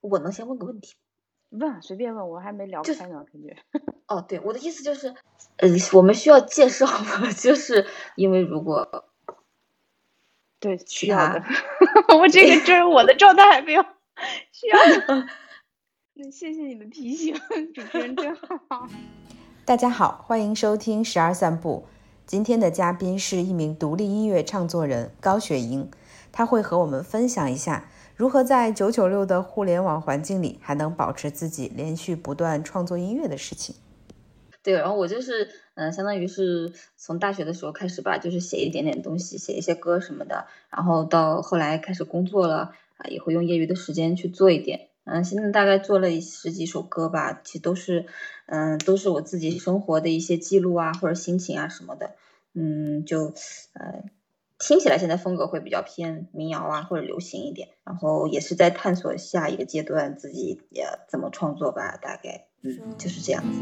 我能先问个问题？问，随便问，我还没聊开呢，感觉。哦，对，我的意思就是，呃，我们需要介绍吗？就是因为如果，对，需要的。我这个就是我的状态还没有需要的。那谢谢你的提醒，主持人真好。大家好，欢迎收听十二散步。今天的嘉宾是一名独立音乐唱作人高雪莹，她会和我们分享一下。如何在九九六的互联网环境里还能保持自己连续不断创作音乐的事情？对，然后我就是，嗯，相当于是从大学的时候开始吧，就是写一点点东西，写一些歌什么的，然后到后来开始工作了，啊，也会用业余的时间去做一点，嗯，现在大概做了十几首歌吧，其实都是，嗯，都是我自己生活的一些记录啊，或者心情啊什么的，嗯，就，呃。听起来现在风格会比较偏民谣啊，或者流行一点，然后也是在探索下一个阶段自己也怎么创作吧，大概嗯就是这样子。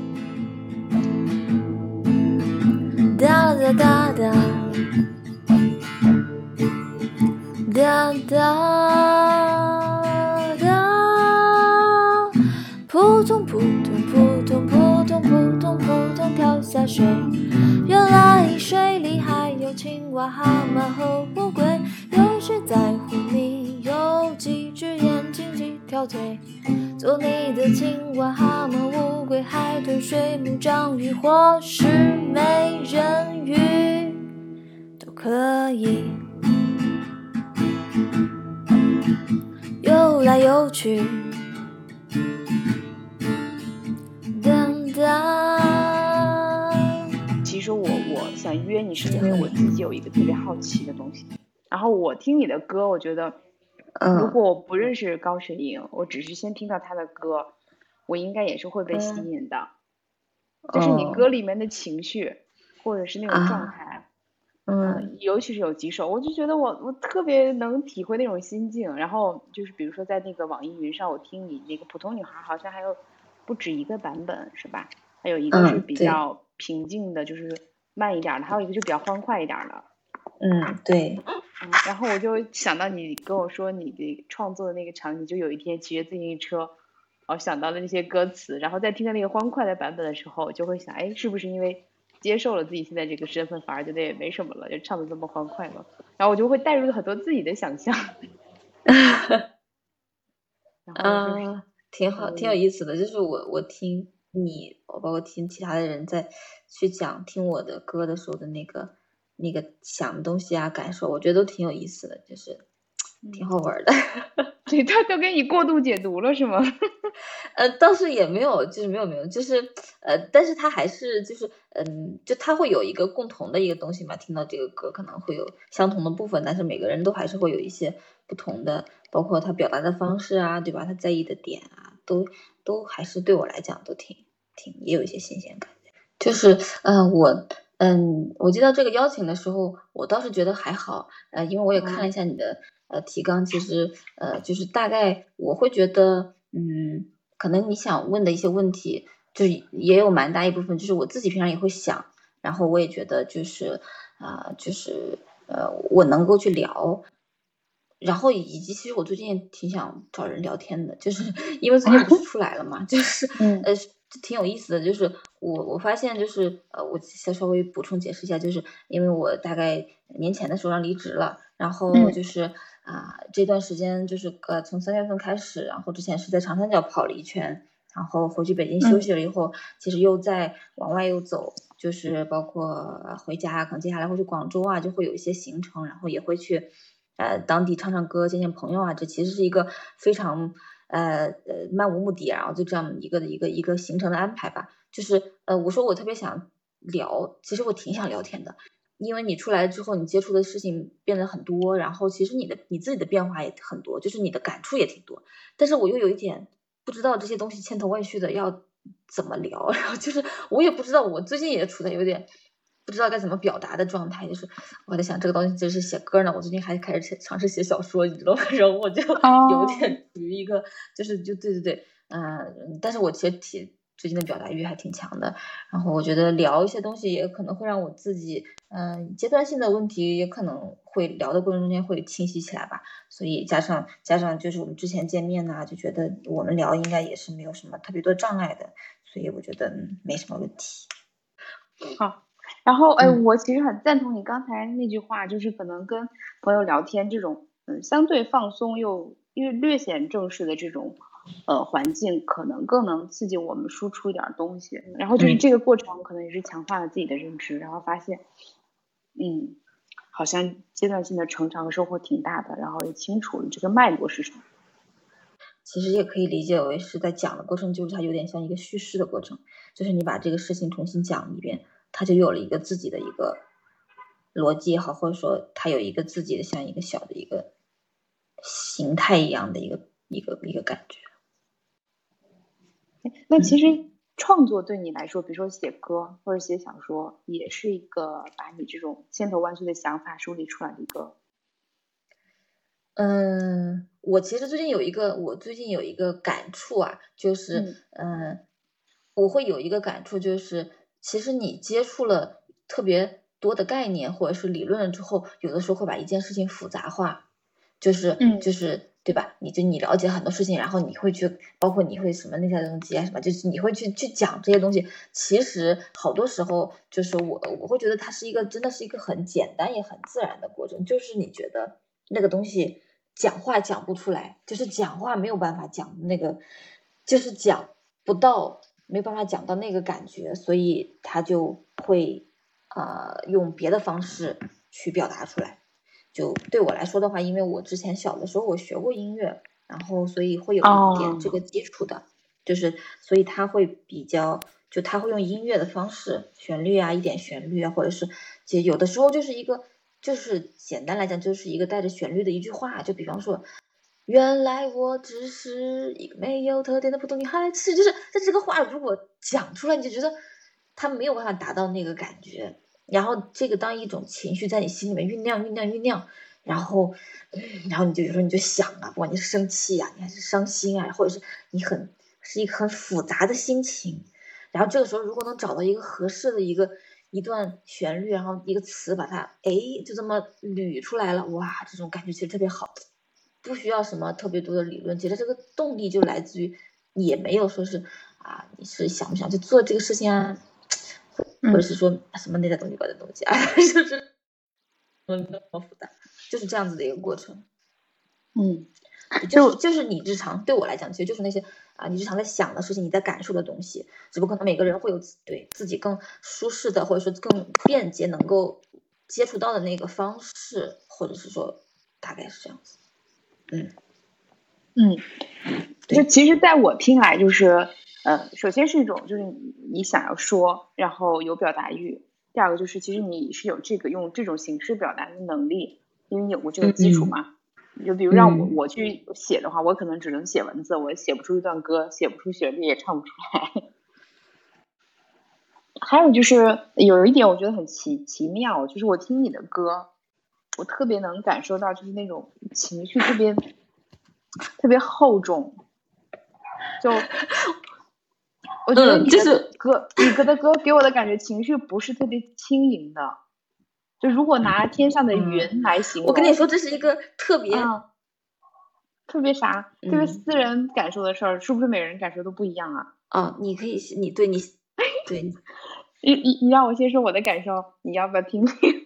哒哒哒哒哒哒哒，扑通扑通扑通扑通扑通跳下水，原来水里还有青蛙、蛤蟆和乌龟。有谁在乎你有几只眼睛、几条腿？做你的青蛙、蛤蟆、乌龟、海豚、水母、章鱼，或是美人鱼，都可以。游来游去，想约你是因为我自己有一个特别好奇的东西，然后我听你的歌，我觉得，如果我不认识高雪莹，我只是先听到她的歌，我应该也是会被吸引的，就是你歌里面的情绪，或者是那种状态，嗯，尤其是有几首，我就觉得我我特别能体会那种心境，然后就是比如说在那个网易云上，我听你那个普通女孩好像还有不止一个版本是吧？还有一个是比较。平静的，就是慢一点的，还有一个就比较欢快一点的。嗯，对。嗯，然后我就想到你跟我说你的创作的那个场景，就有一天骑着自行车，然后，想到了那些歌词，然后在听到那个欢快的版本的时候，就会想，哎，是不是因为接受了自己现在这个身份，反而觉得也没什么了，就唱的这么欢快了？然后我就会带入很多自己的想象。嗯，挺好，挺有意思的，就是我我听。你我包括听其他的人在去讲听我的歌的时候的那个那个想的东西啊感受，我觉得都挺有意思的，就是挺好玩的。对他都给你过度解读了是吗？呃，倒是也没有，就是没有没有，就是呃，但是他还是就是嗯，就他会有一个共同的一个东西嘛。听到这个歌可能会有相同的部分，但是每个人都还是会有一些不同的，包括他表达的方式啊，对吧？他在意的点啊，都。都还是对我来讲都挺挺也有一些新鲜感，就是嗯我嗯我接到这个邀请的时候，我倒是觉得还好，呃因为我也看了一下你的呃提纲，其实呃就是大概我会觉得嗯可能你想问的一些问题，就是也有蛮大一部分就是我自己平常也会想，然后我也觉得就是啊就是呃我能够去聊。然后以及其实我最近也挺想找人聊天的，就是 因为最近不是出来了嘛，就 是呃挺有意思的。就是我我发现就是呃我再稍微补充解释一下，就是因为我大概年前的时候让离职了，然后就是啊这段时间就是呃从三月份开始，然后之前是在长三角跑了一圈，然后回去北京休息了以后，其实又在往外又走，就是包括回家，可能接下来会去广州啊，就会有一些行程，然后也会去。呃，当地唱唱歌，见见朋友啊，这其实是一个非常呃呃漫无目的，然后就这样一个一个一个行程的安排吧。就是呃，我说我特别想聊，其实我挺想聊天的，因为你出来之后，你接触的事情变得很多，然后其实你的你自己的变化也很多，就是你的感触也挺多。但是我又有一点不知道这些东西千头万绪的要怎么聊，然后就是我也不知道，我最近也处在有点。不知道该怎么表达的状态，就是我在想这个东西就是写歌呢。我最近还开始尝试写小说，你知道吗？然后我就有点处于一个，就是就对对对，嗯，但是我其实挺最近的表达欲还挺强的。然后我觉得聊一些东西也可能会让我自己，嗯，阶段性的问题也可能会聊的过程中间会清晰起来吧。所以加上加上就是我们之前见面呢，就觉得我们聊应该也是没有什么特别多障碍的，所以我觉得没什么问题。好。然后，哎，我其实很赞同你刚才那句话，就是可能跟朋友聊天这种，嗯，相对放松又略略显正式的这种，呃，环境，可能更能刺激我们输出一点东西。然后就是这个过程，可能也是强化了自己的认知，然后发现，嗯，好像阶段性的成长和收获挺大的，然后也清楚了这个脉络是什么。其实也可以理解为是在讲的过程，就是它有点像一个叙事的过程，就是你把这个事情重新讲一遍。他就有了一个自己的一个逻辑也好，或者说他有一个自己的像一个小的一个形态一样的一个一个一个感觉。那其实创作对你来说，比如说写歌或者写小说，也是一个把你这种千头万绪的想法梳理出来的一个。嗯，我其实最近有一个，我最近有一个感触啊，就是嗯，我会有一个感触就是。其实你接触了特别多的概念或者是理论了之后，有的时候会把一件事情复杂化，就是就是对吧？你就你了解很多事情，然后你会去，包括你会什么那些东西啊什么，就是你会去去讲这些东西。其实好多时候就是我我会觉得它是一个真的是一个很简单也很自然的过程，就是你觉得那个东西讲话讲不出来，就是讲话没有办法讲那个，就是讲不到。没办法讲到那个感觉，所以他就会呃用别的方式去表达出来。就对我来说的话，因为我之前小的时候我学过音乐，然后所以会有一点这个基础的，就是所以他会比较，就他会用音乐的方式，旋律啊，一点旋律啊，或者是其实有的时候就是一个，就是简单来讲就是一个带着旋律的一句话，就比方说。原来我只是一个没有特点的普通女孩子，就是在这个话如果讲出来，你就觉得他没有办法达到那个感觉。然后这个当一种情绪在你心里面酝酿、酝酿、酝酿，然后，然后你就有时候你就想啊，不管你是生气呀，你还是伤心啊，或者是你很是一个很复杂的心情，然后这个时候如果能找到一个合适的一个一段旋律，然后一个词把它哎就这么捋出来了，哇，这种感觉其实特别好。不需要什么特别多的理论，其实这个动力就来自于，也没有说是啊，你是想不想去做这个事情啊，或者是说什么内在动力吧的东西啊，就是嗯那么复杂，就是这样子的一个过程。嗯，就就是你日常对我来讲，其实就是那些啊，你日常在想的事情，你在感受的东西，只不过可能每个人会有对自己更舒适的，或者说更便捷能够接触到的那个方式，或者是说大概是这样子。嗯嗯，就其实，在我听来，就是呃，首先是一种，就是你想要说，然后有表达欲；第二个就是，其实你是有这个用这种形式表达的能力，因为你有过这个基础嘛。就比如让我我去写的话，我可能只能写文字，我写不出一段歌，写不出旋律，也唱不出来。还有就是有一点，我觉得很奇奇妙，就是我听你的歌。我特别能感受到，就是那种情绪特别特别厚重，就 我觉得你的歌，你歌的歌给我的感觉，情绪不是特别轻盈的。就如果拿天上的云来形容，我跟你说，这是一个特别特别啥，特别私人感受的事儿，是不是每个人感受都不一样啊？啊，你可以，你对你对，你你你让我先说我的感受，你要不要听听？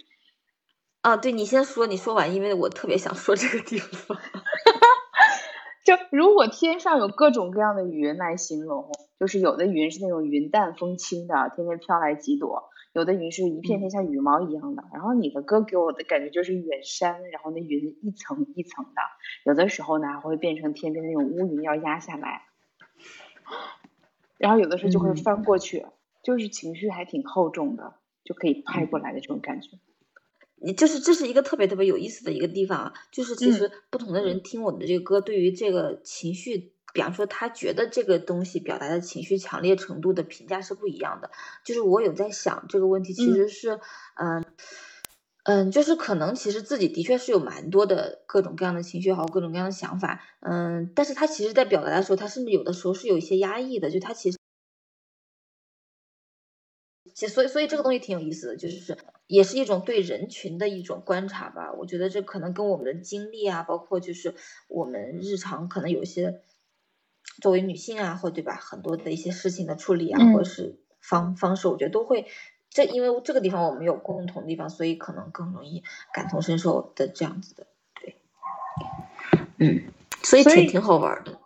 啊，对你先说，你说完，因为我特别想说这个地方。就如果天上有各种各样的云来形容，就是有的云是那种云淡风轻的，天天飘来几朵；有的云是一片片像羽毛一样的。然后你的歌给我的感觉就是远山，然后那云一层一层的，有的时候呢会变成天边那种乌云要压下来，然后有的时候就会翻过去，就是情绪还挺厚重的，就可以拍过来的这种感觉。你就是这是一个特别特别有意思的一个地方啊，就是其实不同的人听我们的这个歌，对于这个情绪，比方说他觉得这个东西表达的情绪强烈程度的评价是不一样的。就是我有在想这个问题，其实是，嗯嗯，就是可能其实自己的确是有蛮多的各种各样的情绪，还有各种各样的想法，嗯，但是他其实在表达的时候，他甚至有的时候是有一些压抑的，就他其实。其实所以所以这个东西挺有意思的，就是也是一种对人群的一种观察吧。我觉得这可能跟我们的经历啊，包括就是我们日常可能有些作为女性啊，或对吧，很多的一些事情的处理啊，或者是方方式，我觉得都会。这因为这个地方我们有共同的地方，所以可能更容易感同身受的这样子的，对，嗯，所以挺挺好玩的，对。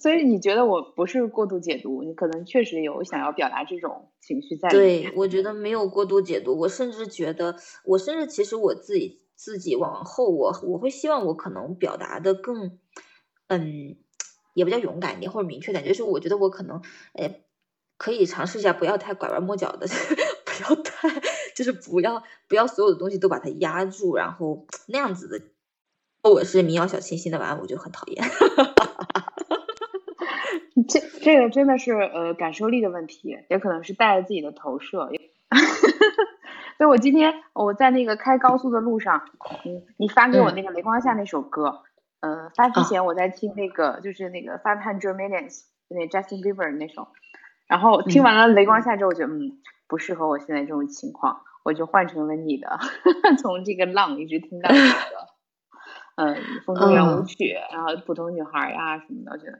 所以你觉得我不是过度解读，你可能确实有想要表达这种情绪在。对，我觉得没有过度解读，我甚至觉得，我甚至其实我自己自己往后，我我会希望我可能表达的更，嗯，也比较勇敢一点或者明确点，就是我觉得我可能，哎，可以尝试一下，不要太拐弯抹角的。不要太，就是不要不要所有的东西都把它压住，然后那样子的。我是民谣小清新的玩，我就很讨厌。这这个真的是呃感受力的问题，也可能是带着自己的投射。所以我今天我在那个开高速的路上，嗯，你发给我那个雷光下那首歌，呃，发之前我在听那个就是那个 Five Hundred Millions 那 Justin Bieber 那首，然后听完了雷光下之后，我觉得嗯。不适合我现在这种情况，我就换成了你的，从这个浪一直听到这个，嗯，风中圆舞曲，然后普通女孩呀什么的，我觉得，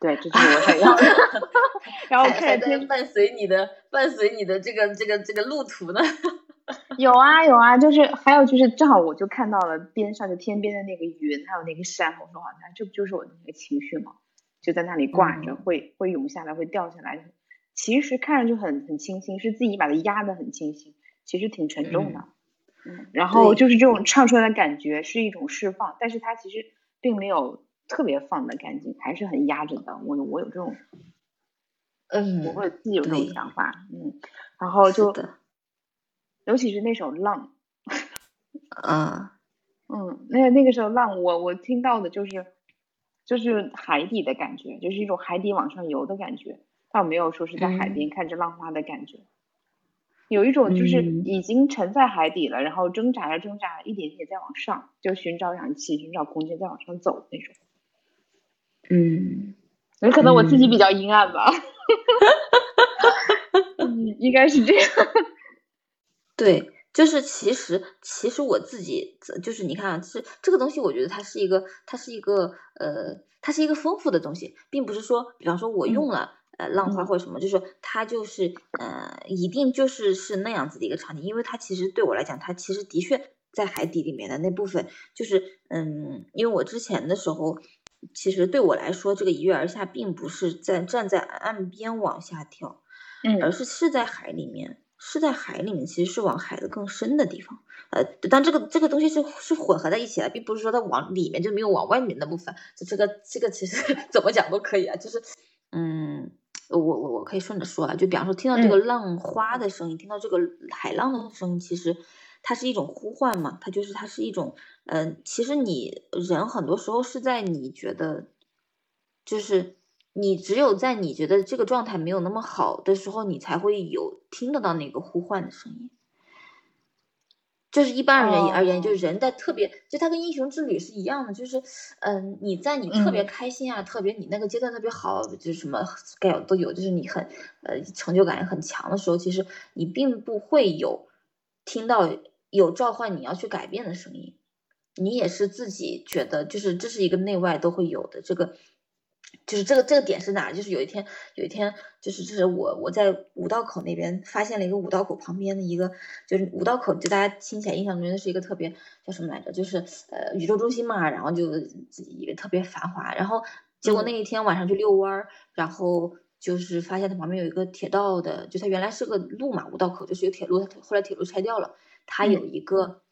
对，这是我想要的。然后开始听伴随你的，伴随你的这个这个这个路途呢。有啊有啊，就是还有就是正好我就看到了边上就天边的那个云，还有那个山，我说好像这不就是我的那个情绪吗？就在那里挂着，会会涌下来，会掉下来。其实看着就很很清新，是自己把它压的很清新，其实挺沉重的。嗯，然后就是这种唱出来的感觉是一种释放，但是它其实并没有特别放的干净，还是很压着的。我我有这种，嗯，我会自己有这种想法。嗯，然后就，尤其是那首浪，啊，嗯，那那个时候浪，我我听到的就是就是海底的感觉，就是一种海底往上游的感觉。倒没有说是在海边看着浪花的感觉，有一种就是已经沉在海底了，然后挣扎着挣扎，一点点在往上，就寻找氧气、寻找空间，再往上走那种。嗯，有可能我自己比较阴暗吧，嗯，应该是这样。对，就是其实其实我自己就是你看啊，是这个东西，我觉得它是一个，它是一个呃，它是一个丰富的东西，并不是说，比方说我用了。呃，浪花或者什么，就是它就是呃，一定就是是那样子的一个场景，因为它其实对我来讲，它其实的确在海底里面的那部分，就是嗯，因为我之前的时候，其实对我来说，这个一跃而下并不是在站在岸边往下跳，嗯，而是是在海里面，是在海里面，其实是往海的更深的地方，呃，但这个这个东西是是混合在一起的，并不是说它往里面就没有往外面的部分，就这个这个其实 怎么讲都可以啊，就是嗯。我我我可以顺着说啊，就比方说听到这个浪花的声音，听到这个海浪的声音，其实它是一种呼唤嘛，它就是它是一种，嗯，其实你人很多时候是在你觉得，就是你只有在你觉得这个状态没有那么好的时候，你才会有听得到那个呼唤的声音。就是一般人而言，就是人在特别，就他跟英雄之旅是一样的，就是，嗯，你在你特别开心啊，特别你那个阶段特别好，就是什么该有都有，就是你很，呃，成就感很强的时候，其实你并不会有听到有召唤你要去改变的声音，你也是自己觉得，就是这是一个内外都会有的这个。就是这个这个点是哪？就是有一天，有一天，就是就是我我在五道口那边发现了一个五道口旁边的一个，就是五道口，就大家听起来印象中的是一个特别叫什么来着？就是呃宇宙中心嘛，然后就自己一个特别繁华。然后结果那一天晚上去遛弯儿，然后就是发现它旁边有一个铁道的，就它原来是个路嘛，五道口就是有铁路，它后来铁路拆掉了，它有一个，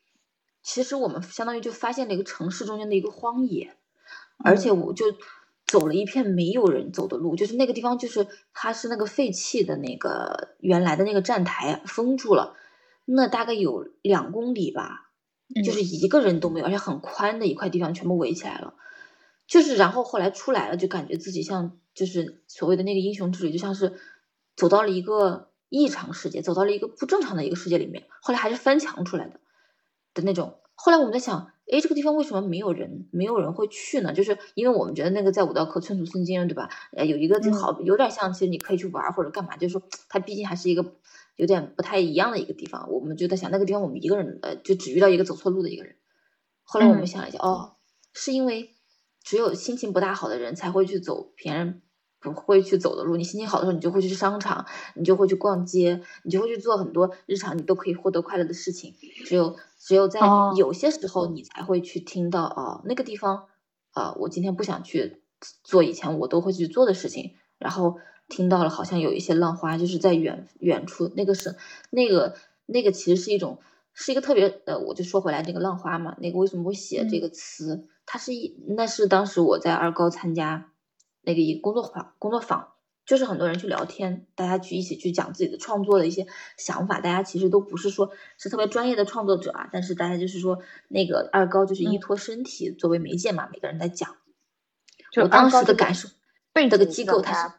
其实我们相当于就发现了一个城市中间的一个荒野，而且我就。走了一片没有人走的路，就是那个地方，就是它是那个废弃的那个原来的那个站台封住了，那大概有两公里吧，就是一个人都没有，而且很宽的一块地方全部围起来了，就是然后后来出来了，就感觉自己像就是所谓的那个英雄之旅，就像是走到了一个异常世界，走到了一个不正常的一个世界里面，后来还是翻墙出来的的那种。后来我们在想。哎，这个地方为什么没有人？没有人会去呢？就是因为我们觉得那个在五道口寸土寸金，对吧？呃，有一个就好，有点像，其实你可以去玩或者干嘛。就是说，它毕竟还是一个有点不太一样的一个地方。我们就在想，那个地方我们一个人呃，就只遇到一个走错路的一个人。后来我们想了一下，哦，是因为只有心情不大好的人才会去走别人不会去走的路。你心情好的时候，你就会去商场，你就会去逛街，你就会去做很多日常你都可以获得快乐的事情。只有只有在有些时候，你才会去听到哦，那个地方啊，我今天不想去做以前我都会去做的事情。然后听到了，好像有一些浪花，就是在远远处，那个是那个那个其实是一种。是一个特别呃，我就说回来那个浪花嘛，那个为什么会写这个词？它是一，那是当时我在二高参加那个一个工作坊，工作坊就是很多人去聊天，大家去一起去讲自己的创作的一些想法，大家其实都不是说是特别专业的创作者啊，但是大家就是说那个二高就是依托身体作为媒介嘛，每个人在讲。我当时的感受，这个机构它是。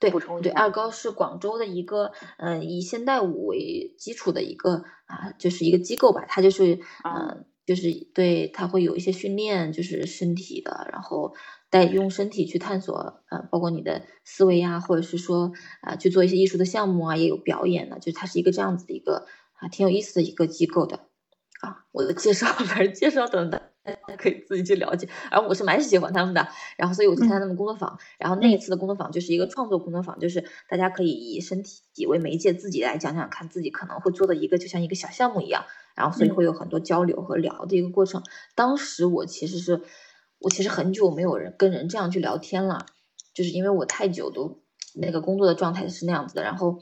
对对，二高是广州的一个，嗯，以现代舞为基础的一个啊，就是一个机构吧。它就是，嗯，就是对，它会有一些训练，就是身体的，然后带用身体去探索，呃，包括你的思维呀，或者是说啊，去做一些艺术的项目啊，也有表演的，就它是一个这样子的一个啊，挺有意思的一个机构的。啊，我的介绍，反正介绍等等。大家可以自己去了解，而我是蛮喜欢他们的，然后所以我去参加他们工作坊，然后那一次的工作坊就是一个创作工作坊，就是大家可以以身体为媒介，自己来讲讲看自己可能会做的一个就像一个小项目一样，然后所以会有很多交流和聊的一个过程。当时我其实是，我其实很久没有人跟人这样去聊天了，就是因为我太久都那个工作的状态是那样子的，然后，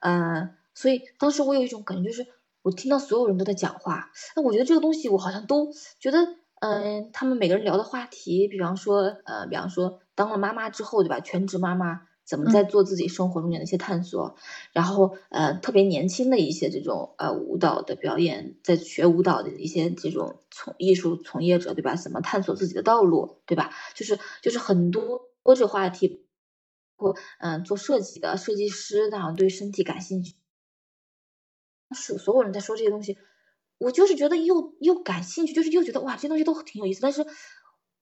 嗯，所以当时我有一种感觉就是。我听到所有人都在讲话，那我觉得这个东西我好像都觉得，嗯，他们每个人聊的话题，比方说，呃，比方说当了妈妈之后，对吧？全职妈妈怎么在做自己生活中间的一些探索，然后，呃，特别年轻的一些这种呃舞蹈的表演，在学舞蹈的一些这种从艺术从业者，对吧？怎么探索自己的道路，对吧？就是就是很多多这话题，或嗯做设计的设计师，然后对身体感兴趣。是所有人在说这些东西，我就是觉得又又感兴趣，就是又觉得哇，这些东西都挺有意思。但是，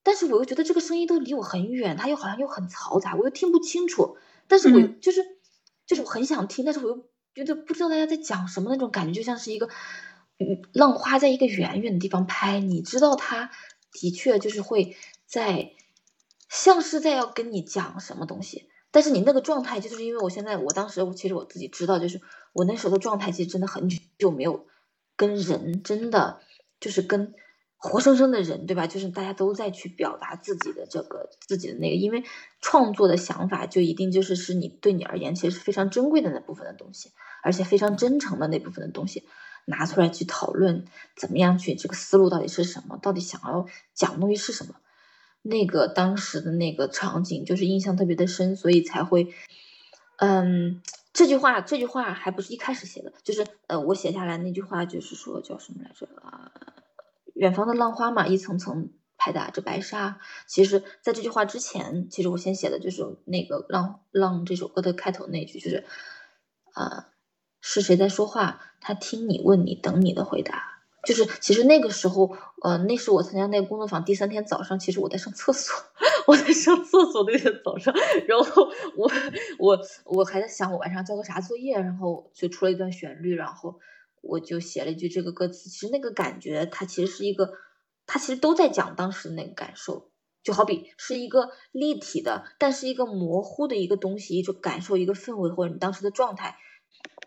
但是我又觉得这个声音都离我很远，它又好像又很嘈杂，我又听不清楚。但是我就是就是我很想听，但是我又觉得不知道大家在讲什么那种感觉，就像是一个浪花在一个远远的地方拍，你知道它的确就是会在像是在要跟你讲什么东西。但是你那个状态，就是因为我现在，我当时，其实我自己知道，就是我那时候的状态，其实真的很久没有跟人真的就是跟活生生的人，对吧？就是大家都在去表达自己的这个自己的那个，因为创作的想法就一定就是是你对你而言其实是非常珍贵的那部分的东西，而且非常真诚的那部分的东西，拿出来去讨论，怎么样去这个思路到底是什么，到底想要讲东西是什么。那个当时的那个场景就是印象特别的深，所以才会，嗯，这句话这句话还不是一开始写的，就是呃，我写下来那句话就是说叫什么来着啊？远方的浪花嘛，一层层拍打着白纱。其实，在这句话之前，其实我先写的就是那个浪浪这首歌的开头那句，就是啊，是谁在说话？他听你问你等你的回答。就是其实那个时候，呃，那是我参加那个工作坊第三天早上，其实我在上厕所，我在上厕所那天早上，然后我我我还在想我晚上交个啥作业，然后就出了一段旋律，然后我就写了一句这个歌词。其实那个感觉，它其实是一个，它其实都在讲当时的那个感受，就好比是一个立体的，但是一个模糊的一个东西，一种感受，一个氛围或者你当时的状态。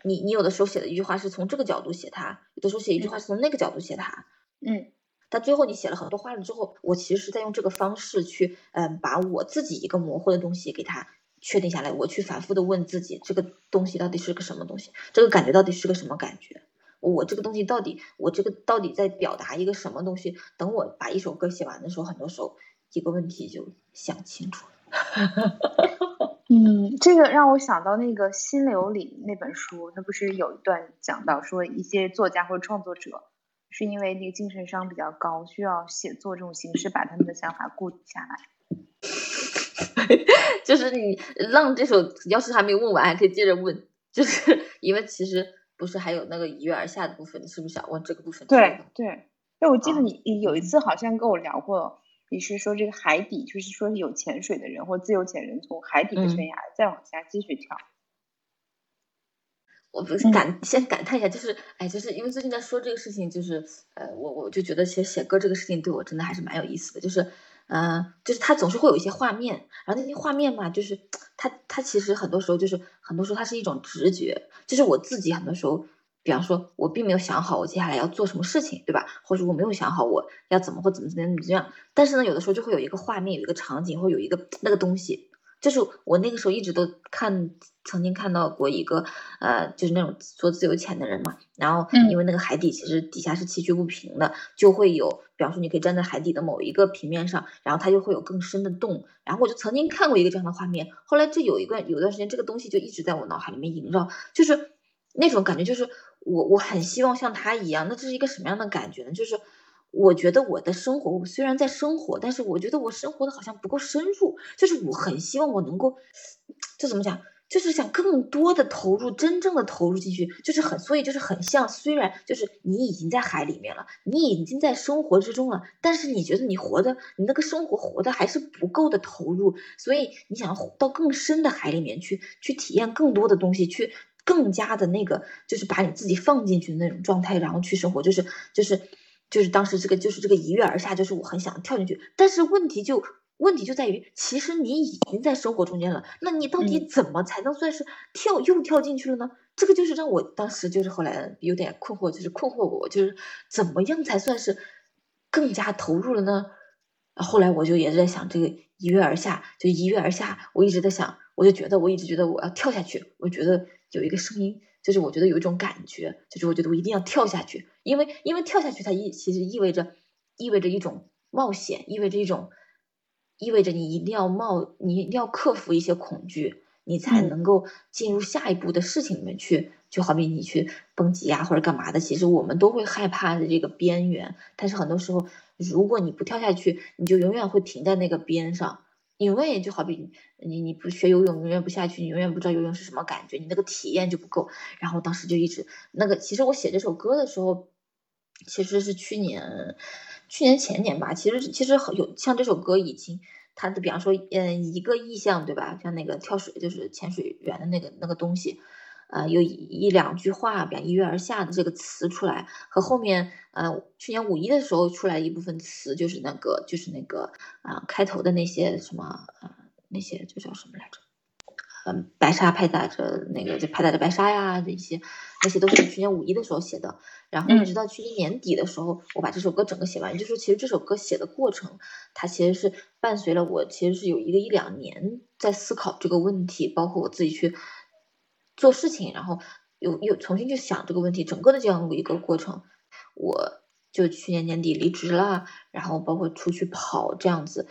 你你有的时候写的一句话是从这个角度写它，有的时候写一句话是从那个角度写它，嗯，但最后你写了很多话了之后，我其实是在用这个方式去，嗯，把我自己一个模糊的东西给它确定下来，我去反复的问自己，这个东西到底是个什么东西，这个感觉到底是个什么感觉，我这个东西到底，我这个到底在表达一个什么东西？等我把一首歌写完的时候，很多时候一个问题就想清楚了。嗯，这个让我想到那个《心流》里那本书，它不是有一段讲到说一些作家或者创作者是因为那个精神伤比较高，需要写作这种形式把他们的想法固定下来。就是你让这首，要是还没问完，还可以接着问，就是因为其实不是还有那个一跃而下的部分，你是不是想问这个部分？对对，哎，我记得你有一次好像跟我聊过。你是说这个海底，就是说有潜水的人或自由潜人从海底的悬崖再往下继续跳？我不是感先感叹一下，就是哎，就是因为最近在说这个事情，就是呃，我我就觉得其实写歌这个事情对我真的还是蛮有意思的，就是嗯，就是它总是会有一些画面，然后那些画面嘛，就是它它其实很多时候就是很多时候它是一种直觉，就是我自己很多时候，比方说我并没有想好我接下来要做什么事情，对吧？或者我没有想好我要怎么或怎么怎么怎么样，但是呢，有的时候就会有一个画面，有一个场景，或有一个 那个东西。就是我那个时候一直都看，曾经看到过一个，呃，就是那种做自由潜的人嘛。然后因为那个海底其实底下是崎岖不平的，就会有，比方说你可以站在海底的某一个平面上，然后它就会有更深的洞。然后我就曾经看过一个这样的画面。后来这有一个有段时间，这个东西就一直在我脑海里面萦绕，就是那种感觉，就是我我很希望像他一样。那这是一个什么样的感觉呢？就是。我觉得我的生活，我虽然在生活，但是我觉得我生活的好像不够深入。就是我很希望我能够，这怎么讲？就是想更多的投入，真正的投入进去。就是很，所以就是很像，虽然就是你已经在海里面了，你已经在生活之中了，但是你觉得你活的，你那个生活活的还是不够的投入。所以你想要到更深的海里面去，去体验更多的东西，去更加的那个，就是把你自己放进去的那种状态，然后去生活，就是就是。就是当时这个，就是这个一跃而下，就是我很想跳进去，但是问题就问题就在于，其实你已经在生活中间了，那你到底怎么才能算是跳又跳进去了呢？这个就是让我当时就是后来有点困惑，就是困惑我，就是怎么样才算是更加投入了呢？后来我就也是在想这个一跃而下，就一跃而下，我一直在想，我就觉得我一直觉得我要跳下去，我觉得有一个声音。就是我觉得有一种感觉，就是我觉得我一定要跳下去，因为因为跳下去它意其实意味着意味着一种冒险，意味着一种意味着你一定要冒，你一定要克服一些恐惧，你才能够进入下一步的事情里面去。就好比你去蹦极啊或者干嘛的，其实我们都会害怕的这个边缘，但是很多时候如果你不跳下去，你就永远会停在那个边上。因为就好比你你不学游泳，永远不下去，你永远不知道游泳是什么感觉，你那个体验就不够。然后当时就一直那个，其实我写这首歌的时候，其实是去年去年前年吧。其实其实有像这首歌已经它的，比方说嗯一个意象对吧？像那个跳水就是潜水员的那个那个东西。呃，有一两句话，比方“一跃而下”的这个词出来，和后面呃，去年五一的时候出来一部分词，就是那个，就是那个啊，开头的那些什么呃，那些就叫什么来着？嗯，白沙拍打着那个，就拍打着白沙呀，这些那些都是去年五一的时候写的。然后一直到去年年底的时候，我把这首歌整个写完。就是其实这首歌写的过程，它其实是伴随了我，其实是有一个一两年在思考这个问题，包括我自己去。做事情，然后又又重新去想这个问题，整个的这样一个过程，我就去年年底离职了，然后包括出去跑这样子，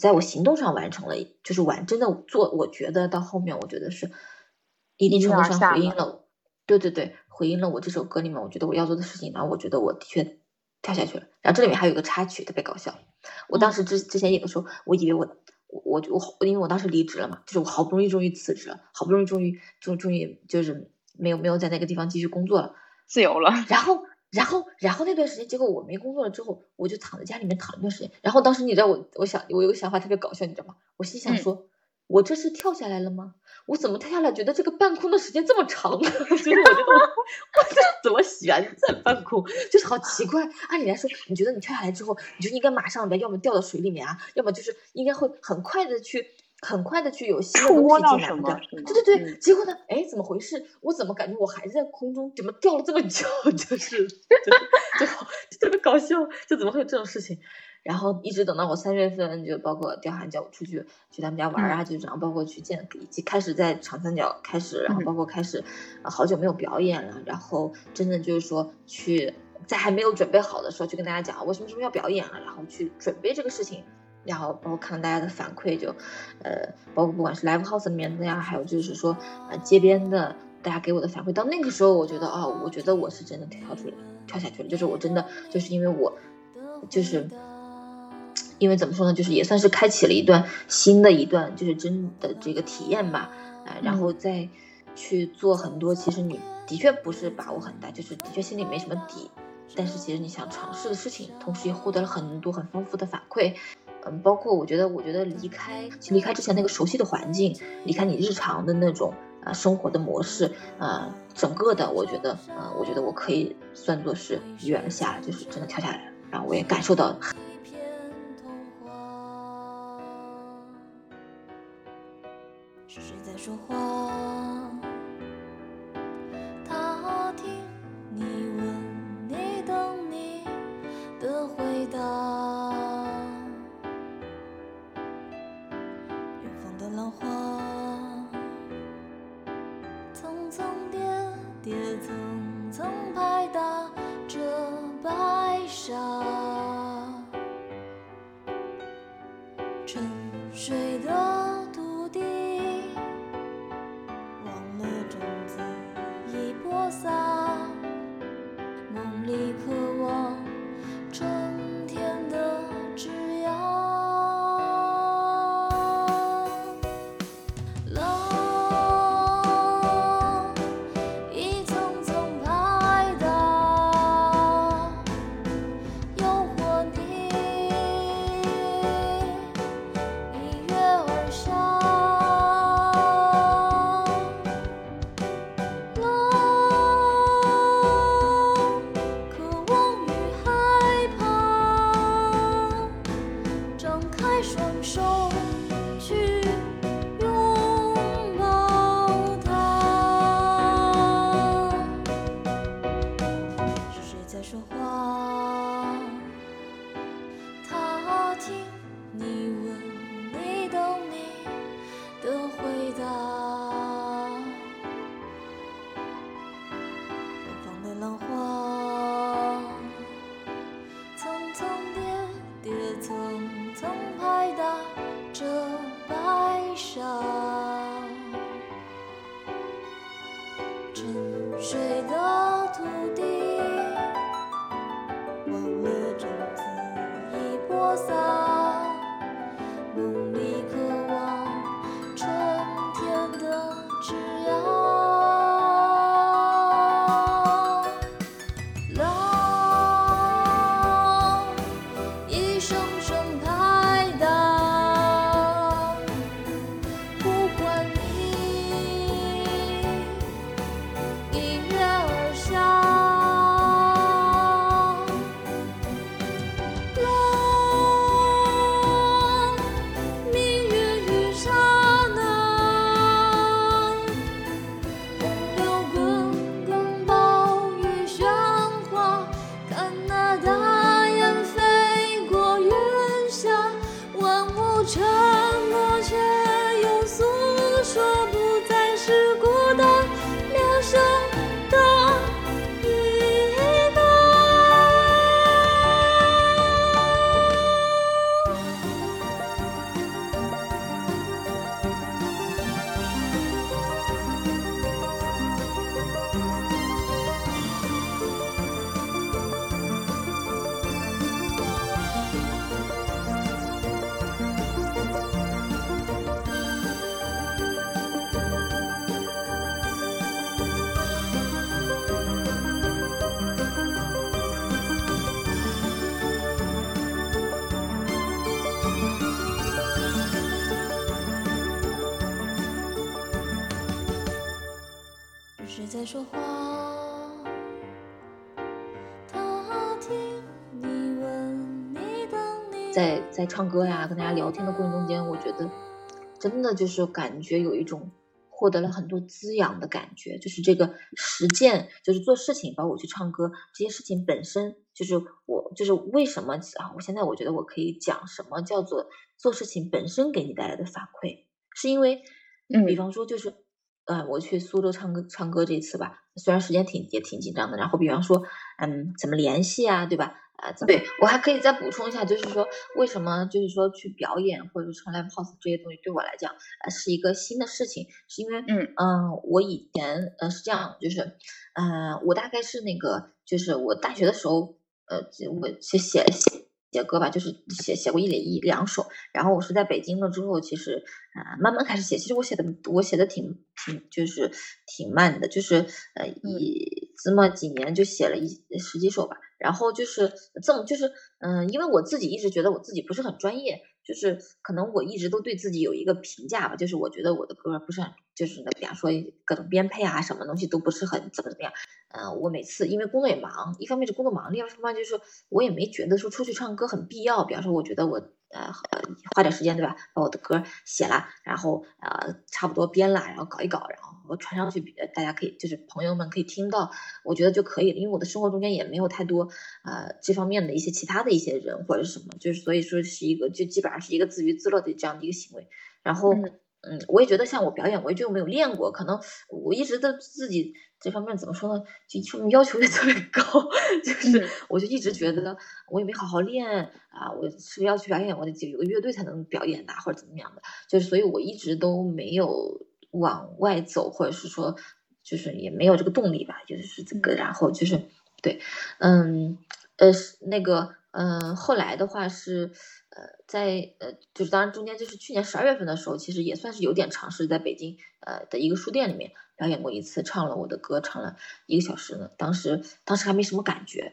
在我行动上完成了，就是完真的做，我觉得到后面我觉得是一定程度上回应了，对对对，回应了我这首歌里面我觉得我要做的事情，然后我觉得我的确跳下去了，然后这里面还有一个插曲特别搞笑，我当时之之前演的时候，我以为我。我就我因为我当时离职了嘛，就是我好不容易终于辞职了，好不容易终于终终于就是没有没有在那个地方继续工作了，自由了。然后然后然后那段时间，结果我没工作了之后，我就躺在家里面躺一段时间。然后当时你知道我我想我有个想法特别搞笑，你知道吗？我心想说。我这是跳下来了吗？我怎么跳下来觉得这个半空的时间这么长？就是我觉得 我我这怎么悬在半空，就是好奇怪。按理来说，你觉得你跳下来之后，你就应该马上的，要么掉到水里面啊，要么就是应该会很快的去，很快的去有新的东西进来的。对对对，结果呢？哎，怎么回事？我怎么感觉我还在空中？怎么掉了这么久？就是就就特别搞笑，就怎么会有这种事情？然后一直等到我三月份，就包括刁寒叫我出去去他们家玩啊，就这样，包括去见，以及开始在长三角开始，然后包括开始，好久没有表演了，然后真的就是说去在还没有准备好的时候，去跟大家讲我什么什么要表演了，然后去准备这个事情，然后包括看到大家的反馈，就呃，包括不管是 live house 里面的呀，还有就是说呃街边的大家给我的反馈，到那个时候我觉得哦，我觉得我是真的跳出来跳下去了，就是我真的就是因为我就是。因为怎么说呢，就是也算是开启了一段新的一段，就是真的这个体验吧，哎，然后再去做很多，其实你的确不是把握很大，就是的确心里没什么底，但是其实你想尝试的事情，同时也获得了很多很丰富的反馈，嗯，包括我觉得，我觉得离开离开之前那个熟悉的环境，离开你日常的那种啊生活的模式啊，整个的我觉得呃，我觉得我可以算作是圆了下来，就是真的跳下来了，然后我也感受到在说话？他听你问，你等你的回答。远方的浪花，层层叠叠，层唱歌呀，跟大家聊天的过程中间，我觉得真的就是感觉有一种获得了很多滋养的感觉。就是这个实践，就是做事情，包括我去唱歌，这些事情本身就是我就是为什么啊？我现在我觉得我可以讲什么叫做做事情本身给你带来的反馈，是因为，嗯，比方说就是。呃，我去苏州唱歌唱歌这次吧，虽然时间挺也挺紧张的，然后比方说，嗯，怎么联系啊，对吧？啊，对我还可以再补充一下，就是说为什么就是说去表演或者唱 live house 这些东西对我来讲，呃，是一个新的事情，是因为，嗯嗯，我以前呃是这样，就是，嗯，我大概是那个，就是我大学的时候，呃，我写写写。写歌吧，就是写写过一一两首，然后我是在北京了之后，其实啊慢慢开始写。其实我写的我写的挺挺就是挺慢的，就是呃一这么几年就写了一十几首吧。然后就是这么就是嗯，因为我自己一直觉得我自己不是很专业，就是可能我一直都对自己有一个评价吧，就是我觉得我的歌不是很，就是比方说各种编配啊，什么东西都不是很怎么怎么样。嗯，我每次因为工作也忙，一方面是工作忙，另外一方面就是我也没觉得说出去唱歌很必要。比方说，我觉得我呃花点时间对吧，把我的歌写了，然后呃差不多编了，然后搞一搞，然后我传上去，大家可以就是朋友们可以听到，我觉得就可以了。因为我的生活中间也没有太多呃这方面的一些其他的一些人或者什么，就是所以说是一个就基本上是一个自娱自乐的这样的一个行为。然后嗯，我也觉得像我表演，我就没有练过，可能我一直都自己。这方面怎么说呢？就说明要求也 特别高，就是我就一直觉得我也没好好练啊，我是不是要去表演？我得有个乐队才能表演的，或者怎么样的？就是所以我一直都没有往外走，或者是说就是也没有这个动力吧，就是这个。然后就是对，嗯呃那个嗯后来的话是呃在呃就是当然中间就是去年十二月份的时候，其实也算是有点尝试在北京呃的一个书店里面。表演过一次，唱了我的歌，唱了一个小时呢。当时，当时还没什么感觉。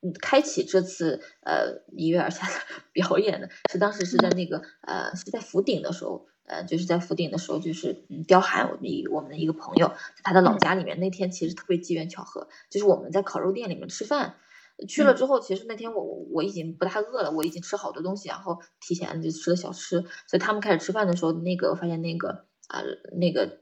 嗯，开启这次呃一跃而下的 表演呢，是当时是在那个呃是在福鼎的时候，呃就是在福鼎的时候，就是嗯刁寒我们一我们的一个朋友，在他的老家里面。那天其实特别机缘巧合，就是我们在烤肉店里面吃饭，去了之后，其实那天我我已经不太饿了，我已经吃好多东西，然后提前就吃了小吃。所以他们开始吃饭的时候，那个我发现那个啊那个。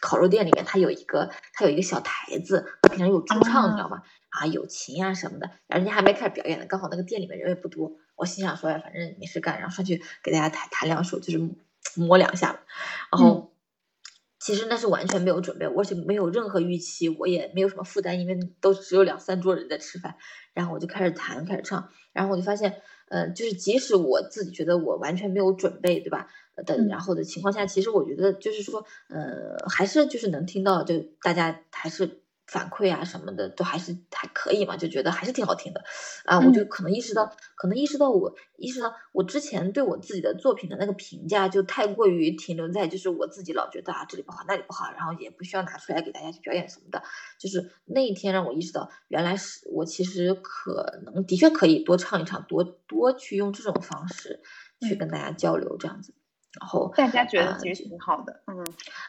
烤肉店里面，它有一个，它有一个小台子，平常有驻唱，你知道吗？啊，有琴啊什么的，然后人家还没开始表演呢，刚好那个店里面人也不多，我心想说，呀，反正没事干，然后上去给大家弹弹两首，就是摸两下，然后其实那是完全没有准备，而且没有任何预期，我也没有什么负担，因为都只有两三桌人在吃饭，然后我就开始弹，开始唱，然后我就发现，嗯，就是即使我自己觉得我完全没有准备，对吧？的，然后的情况下，其实我觉得就是说，呃，还是就是能听到，就大家还是反馈啊什么的，都还是还可以嘛，就觉得还是挺好听的，啊，我就可能意识到，可能意识到我意识到我之前对我自己的作品的那个评价，就太过于停留在就是我自己老觉得啊这里不好那里不好，然后也不需要拿出来给大家去表演什么的，就是那一天让我意识到，原来是我其实可能的确可以多唱一唱，多多去用这种方式去跟大家交流这样子。然后大家觉得其实挺好的，嗯，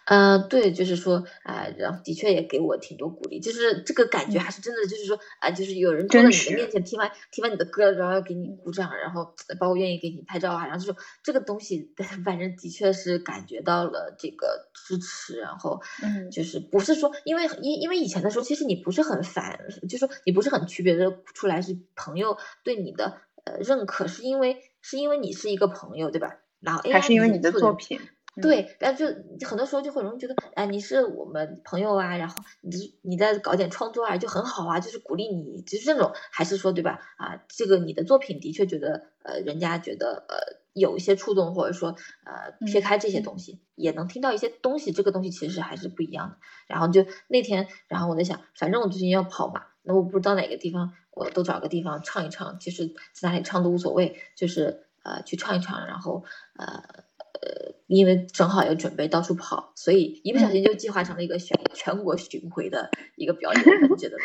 呃，对，就是说，哎，然后的确也给我挺多鼓励，就是这个感觉还是真的，就是说，啊，就是有人坐在你的面前听完听完你的歌，然后给你鼓掌，然后包括愿意给你拍照啊，然后就是这个东西，反正的确是感觉到了这个支持，然后，嗯，就是不是说，因为因因为以前的时候，其实你不是很烦，就说你不是很区别的出来是朋友对你的呃认可，是因为是因为你是一个朋友，对吧？然后还是因为你的作品，对，然后就很多时候就会容易觉得，哎，你是我们朋友啊，然后你你在搞点创作啊，就很好啊，就是鼓励你，就是这种，还是说对吧？啊，这个你的作品的确觉得，呃，人家觉得呃有一些触动，或者说呃撇开这些东西，也能听到一些东西，这个东西其实还是不一样的。然后就那天，然后我在想，反正我最近要跑嘛，那我不知道哪个地方，我都找个地方唱一唱，其实在哪里唱都无所谓，就是。呃，去唱一唱，然后呃呃，因为正好要准备到处跑，所以一不小心就计划成了一个全全国巡回的一个表演，我觉得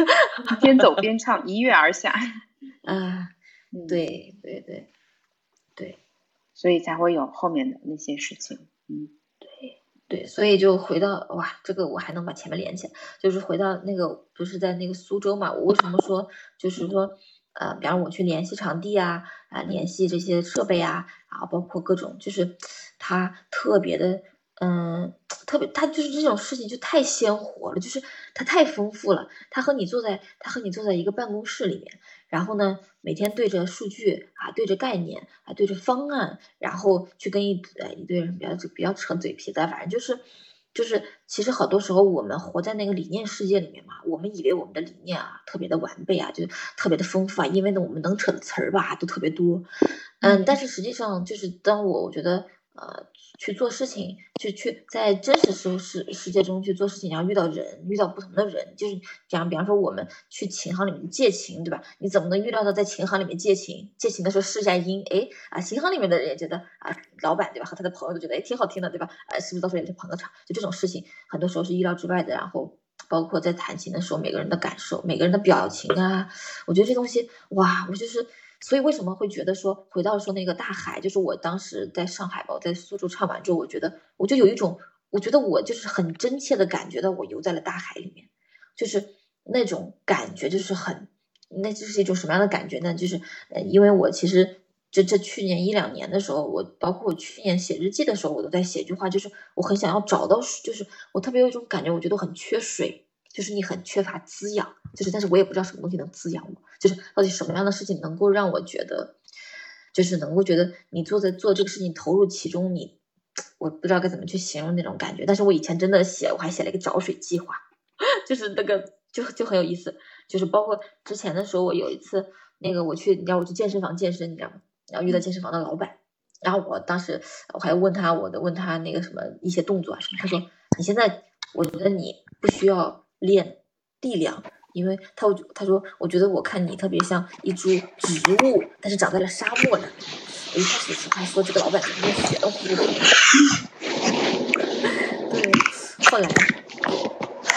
边走边唱，一跃而下。啊，对对对对，所以才会有后面的那些事情。嗯，对对，所以就回到哇，这个我还能把前面连起来，就是回到那个不是在那个苏州嘛？我为什么说就是说？呃，比方我去联系场地啊，啊，联系这些设备啊，啊，包括各种，就是他特别的，嗯，特别，他就是这种事情就太鲜活了，就是他太丰富了。他和你坐在，他和你坐在一个办公室里面，然后呢，每天对着数据啊，对着概念啊，对着方案，然后去跟一呃一堆人比较比较扯嘴皮子，反正就是。就是，其实好多时候我们活在那个理念世界里面嘛，我们以为我们的理念啊特别的完备啊，就特别的丰富啊，因为呢我们能扯的词儿吧都特别多，嗯，但是实际上就是当我我觉得。呃，去做事情，去去在真实世世世界中去做事情，然后遇到人，遇到不同的人，就是讲，比方说我们去琴行里面借琴，对吧？你怎么能预料到在琴行里面借琴？借琴的时候试一下音，哎啊，琴行里面的人也觉得啊，老板对吧？和他的朋友都觉得哎挺好听的，对吧？啊，是不是到时候也去捧个场？就这种事情，很多时候是意料之外的。然后包括在弹琴的时候，每个人的感受，每个人的表情啊，我觉得这东西哇，我就是所以为什么会觉得说回到说那个大海，就是我当时在上海吧，我在苏州唱完之后，我觉得我就有一种，我觉得我就是很真切的感觉到我游在了大海里面，就是那种感觉就是很，那就是一种什么样的感觉呢？就是呃，因为我其实这这去年一两年的时候，我包括我去年写日记的时候，我都在写一句话，就是我很想要找到，就是我特别有一种感觉，我觉得很缺水。就是你很缺乏滋养，就是但是我也不知道什么东西能滋养我，就是到底什么样的事情能够让我觉得，就是能够觉得你做在做这个事情投入其中，你我不知道该怎么去形容那种感觉。但是我以前真的写，我还写了一个找水计划，就是那个就就很有意思，就是包括之前的时候，我有一次那个我去，你知道我去健身房健身，你知道吗？然后遇到健身房的老板，然后我当时我还问他我的问他那个什么一些动作啊什么，他说你现在我觉得你不需要。练力量，因为他他说，我觉得我看你特别像一株植物，但是长在了沙漠里。我一开始还说这个老板怎么血都糊涂。对，后来，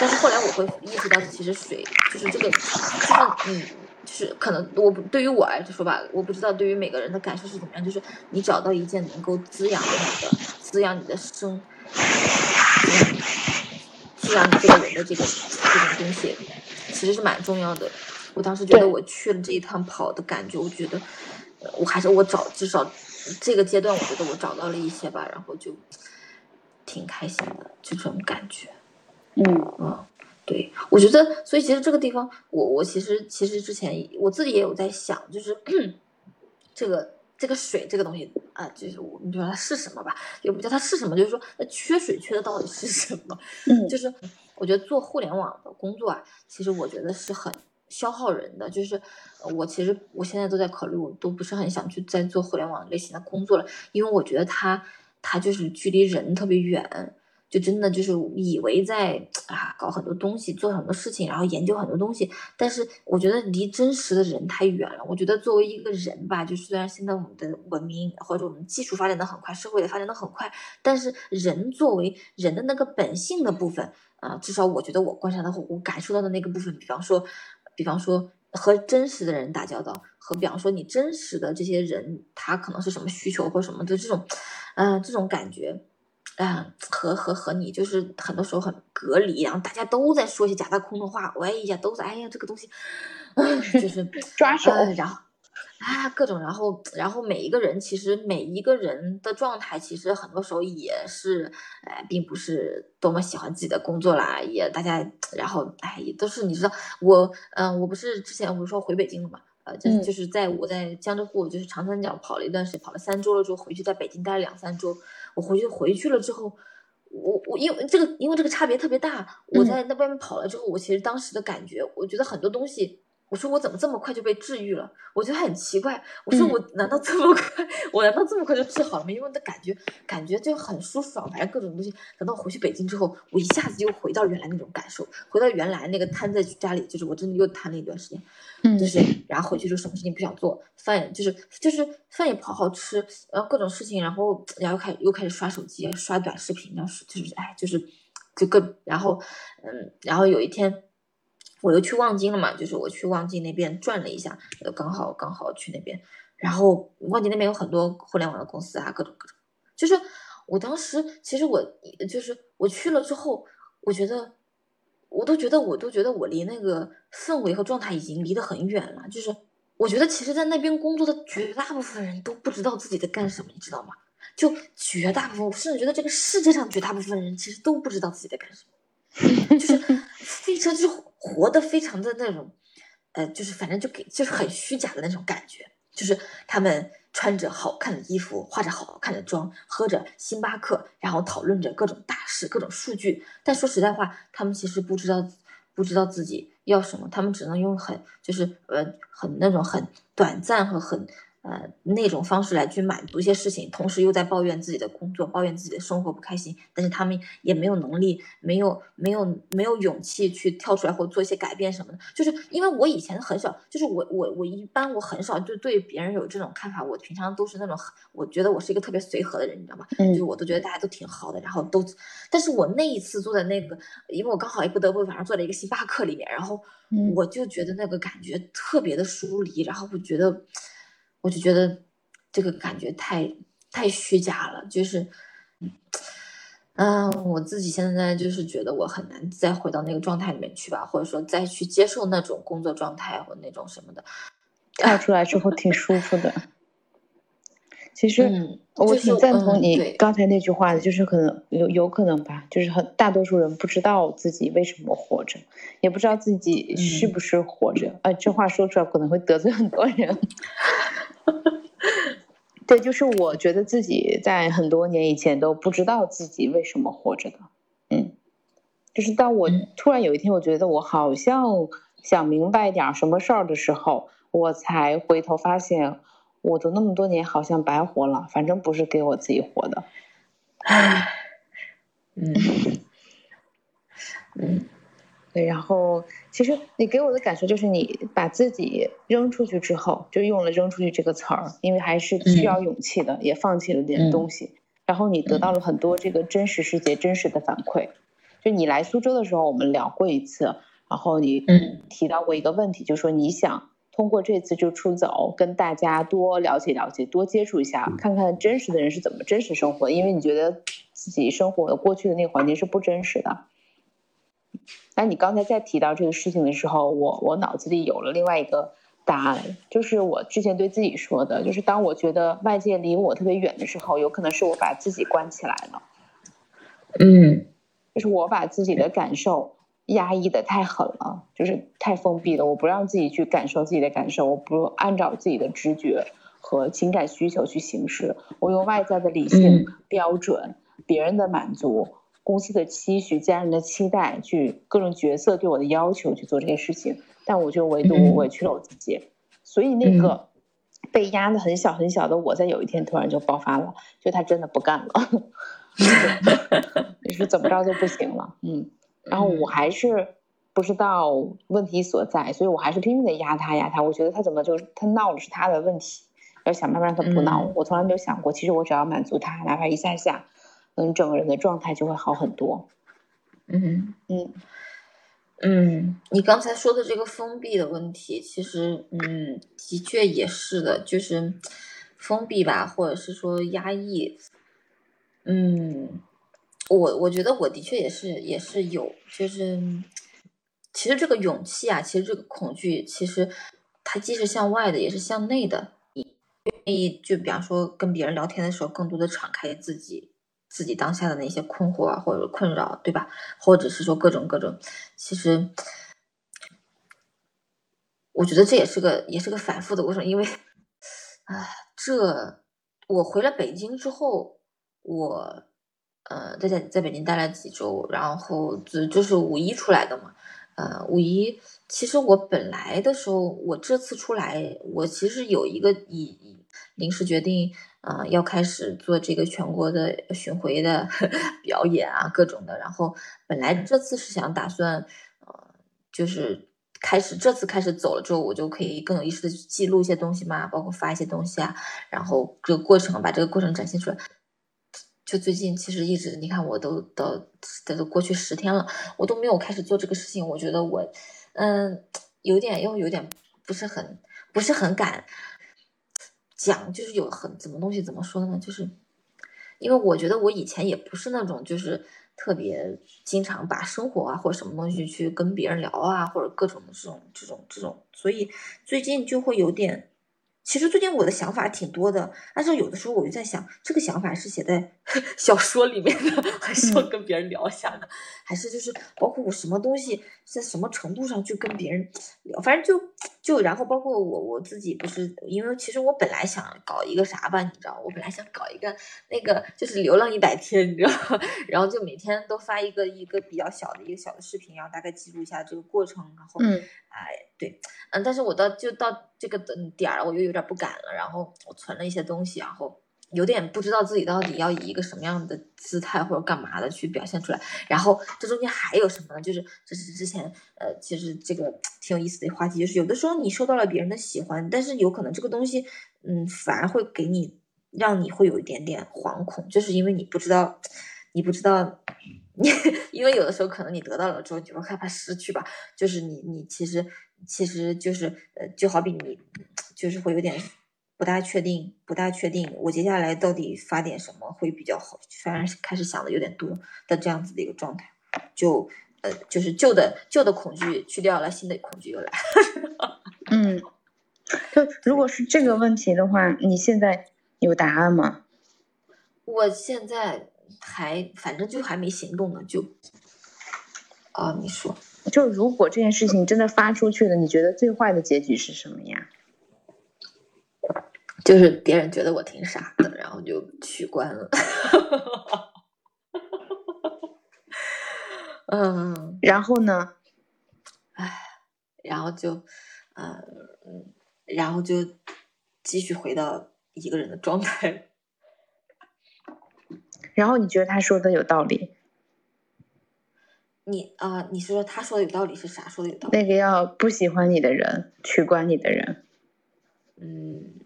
但是后来我会意识到，其实水就是这个，就是你，就是可能我对于我来说吧，我不知道对于每个人的感受是怎么样，就是你找到一件能够滋养你的、滋养你的生。养你这个人的这个这种东西，其实是蛮重要的。我当时觉得我去了这一趟跑的感觉，我觉得我还是我找至少这个阶段，我觉得我找到了一些吧，然后就挺开心的，就这种感觉。嗯嗯，对，我觉得，所以其实这个地方，我我其实其实之前我自己也有在想，就是 这个。这个水这个东西啊，就是我你说它是什么吧？也不叫它是什么，就是说那缺水缺的到底是什么？嗯，就是我觉得做互联网的工作啊，其实我觉得是很消耗人的。就是我其实我现在都在考虑，我都不是很想去再做互联网类型的工作了，因为我觉得它它就是距离人特别远。就真的就是以为在啊搞很多东西，做很多事情，然后研究很多东西，但是我觉得离真实的人太远了。我觉得作为一个人吧，就虽然现在我们的文明或者我们技术发展的很快，社会也发展的很快，但是人作为人的那个本性的部分啊，至少我觉得我观察到我感受到的那个部分，比方说，比方说和真实的人打交道，和比方说你真实的这些人，他可能是什么需求或什么的这种，嗯，这种感觉。嗯，和和和你就是很多时候很隔离，然后大家都在说一些假大空的话，哎呀，都在哎呀这个东西，就是抓手，然后啊各种，然后然后每一个人其实每一个人的状态，其实很多时候也是，哎，并不是多么喜欢自己的工作啦，也大家然后哎也都是你知道我嗯我不是之前我不是说回北京了嘛，呃就是就是在我在江浙沪就是长三角跑了一段时间，跑了三周了之后回去在北京待了两三周。我回去回去了之后，我我因为这个因为这个差别特别大，我在那外面跑了之后，我其实当时的感觉，我觉得很多东西。我说我怎么这么快就被治愈了？我觉得很奇怪。我说我难道这么快？我难道这么快就治好了吗？因为的感觉感觉就很舒爽，反正各种东西。等到回去北京之后，我一下子又回到原来那种感受，回到原来那个瘫在家里，就是我真的又瘫了一段时间。嗯，就是然后回去就什么事情不想做，饭就是就是饭也不好好吃，然后各种事情，然后然后开又开始刷手机，刷短视频，然后就是哎就是就各然后嗯，然后有一天。我又去望京了嘛，就是我去望京那边转了一下，呃，刚好刚好去那边，然后望京那边有很多互联网的公司啊，各种各种。就是我当时其实我就是我去了之后，我觉得我都觉得我都觉得我离那个氛围和状态已经离得很远了。就是我觉得其实，在那边工作的绝大部分人都不知道自己在干什么，你知道吗？就绝大部分，我甚至觉得这个世界上绝大部分人其实都不知道自己在干什么。就是 非常就是活的非常的那种，呃，就是反正就给就是很虚假的那种感觉，就是他们穿着好看的衣服，化着好看的妆，喝着星巴克，然后讨论着各种大事、各种数据。但说实在话，他们其实不知道不知道自己要什么，他们只能用很就是呃很那种很短暂和很。呃，那种方式来去满足一些事情，同时又在抱怨自己的工作，抱怨自己的生活不开心，但是他们也没有能力，没有没有没有勇气去跳出来或做一些改变什么的。就是因为我以前很少，就是我我我一般我很少就对别人有这种看法，我平常都是那种，我觉得我是一个特别随和的人，你知道吗？嗯，就是我都觉得大家都挺好的，然后都，但是我那一次坐在那个，因为我刚好也不得不晚上坐在一个星巴克里面，然后我就觉得那个感觉特别的疏离，然后我觉得。我就觉得这个感觉太太虚假了，就是，嗯，我自己现在就是觉得我很难再回到那个状态里面去吧，或者说再去接受那种工作状态或那种什么的，跳出来之后挺舒服的。其实我挺赞同你刚才那句话的，就是可能有有可能吧，就是很大多数人不知道自己为什么活着，也不知道自己是不是活着。啊，这话说出来可能会得罪很多人。对，就是我觉得自己在很多年以前都不知道自己为什么活着的。嗯，就是当我突然有一天，我觉得我好像想明白点什么事儿的时候，我才回头发现。我都那么多年，好像白活了。反正不是给我自己活的。唉，嗯，嗯，对。然后，其实你给我的感受就是，你把自己扔出去之后，就用了“扔出去”这个词儿，因为还是需要勇气的，也放弃了点东西。然后你得到了很多这个真实世界真实的反馈。就你来苏州的时候，我们聊过一次，然后你提到过一个问题，就说你想。通过这次就出走，跟大家多了解了解，多接触一下，看看真实的人是怎么真实生活。因为你觉得自己生活的过去的那个环境是不真实的。那你刚才在提到这个事情的时候，我我脑子里有了另外一个答案，就是我之前对自己说的，就是当我觉得外界离我特别远的时候，有可能是我把自己关起来了。嗯，就是我把自己的感受。压抑的太狠了，就是太封闭了。我不让自己去感受自己的感受，我不按照自己的直觉和情感需求去行事。我用外在的理性标准、别人的满足、公司的期许、家人的期待，去各种角色对我的要求去做这些事情。但我就唯独委屈了我自己，所以那个被压的很小很小的我在有一天突然就爆发了，就他真的不干了，你说怎么着都不行了，嗯。然后我还是不知道问题所在，所以我还是拼命的压他压他。我觉得他怎么就他闹了是他的问题，要想办法让他不闹。我从来没有想过，其实我只要满足他，哪怕一下下，嗯，整个人的状态就会好很多。嗯嗯嗯，你刚才说的这个封闭的问题，其实嗯，的确也是的，就是封闭吧，或者是说压抑，嗯。我我觉得我的确也是也是有，就是其实这个勇气啊，其实这个恐惧，其实它既是向外的，也是向内的。你愿意就比方说跟别人聊天的时候，更多的敞开自己自己当下的那些困惑啊，或者困扰，对吧？或者是说各种各种，其实我觉得这也是个也是个反复的过程，因为啊，这我回了北京之后，我。呃，在在在北京待了几周，然后就就是五一出来的嘛。呃，五一其实我本来的时候，我这次出来，我其实有一个以临时决定，呃，要开始做这个全国的巡回的 表演啊，各种的。然后本来这次是想打算，呃，就是开始这次开始走了之后，我就可以更有意识的去记录一些东西嘛，包括发一些东西啊，然后这个过程把这个过程展现出来。就最近其实一直，你看我都到都过去十天了，我都没有开始做这个事情。我觉得我，嗯，有点又有点不是很不是很敢讲，就是有很怎么东西怎么说呢？就是因为我觉得我以前也不是那种就是特别经常把生活啊或者什么东西去跟别人聊啊，或者各种的这种这种这种，所以最近就会有点。其实最近我的想法挺多的，但是有的时候我就在想，这个想法是写在 小说里面的，还是要跟别人聊一下的？还是就是包括我什么东西在什么程度上去跟别人聊？反正就就然后包括我我自己不是，因为其实我本来想搞一个啥吧，你知道，我本来想搞一个那个就是流浪一百天，你知道，然后就每天都发一个一个比较小的一个小的视频，然后大概记录一下这个过程，然后嗯，哎对，嗯，但是我到就到这个点儿，我又有。有点不敢了，然后我存了一些东西，然后有点不知道自己到底要以一个什么样的姿态或者干嘛的去表现出来。然后这中间还有什么呢？就是这是之前呃，其实这个挺有意思的话题，就是有的时候你受到了别人的喜欢，但是有可能这个东西嗯，反而会给你让你会有一点点惶恐，就是因为你不知道，你不知道你，因为有的时候可能你得到了之后，你就会害怕失去吧。就是你你其实其实就是呃，就好比你。就是会有点不大确定，不大确定，我接下来到底发点什么会比较好，反正开始想的有点多的这样子的一个状态，就呃，就是旧的旧的恐惧去掉了，新的恐惧又来。嗯，就如果是这个问题的话，你现在有答案吗？我现在还反正就还没行动呢，就啊，你说，就如果这件事情真的发出去了，你觉得最坏的结局是什么呀？就是别人觉得我挺傻的，然后就取关了。嗯，然后呢？唉，然后就，嗯，然后就继续回到一个人的状态。然后你觉得他说的有道理？你啊，你说他说的有道理是啥？说的有道理？那个要不喜欢你的人取关你的人。嗯。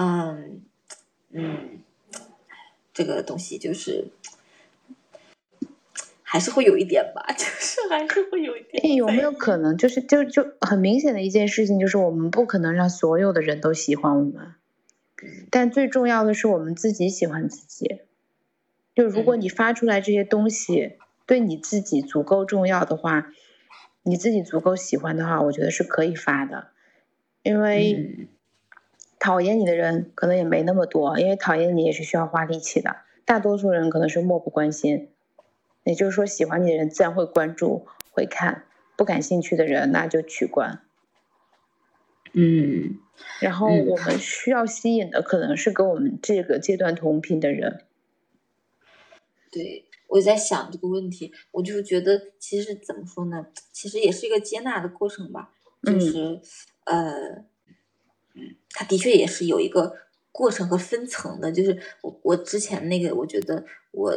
嗯嗯，这个东西就是还是会有一点吧，就是还是会有一点。有没有可能，就是就就很明显的一件事情，就是我们不可能让所有的人都喜欢我们，但最重要的是我们自己喜欢自己。就如果你发出来这些东西对你自己足够重要的话，你自己足够喜欢的话，我觉得是可以发的，因为。讨厌你的人可能也没那么多，因为讨厌你也是需要花力气的。大多数人可能是漠不关心，也就是说，喜欢你的人自然会关注、会看；不感兴趣的人那就取关。嗯，然后我们需要吸引的可能是跟我们这个阶段同频的人。对，我在想这个问题，我就觉得其实怎么说呢？其实也是一个接纳的过程吧，就是呃。它的确也是有一个过程和分层的，就是我我之前那个，我觉得我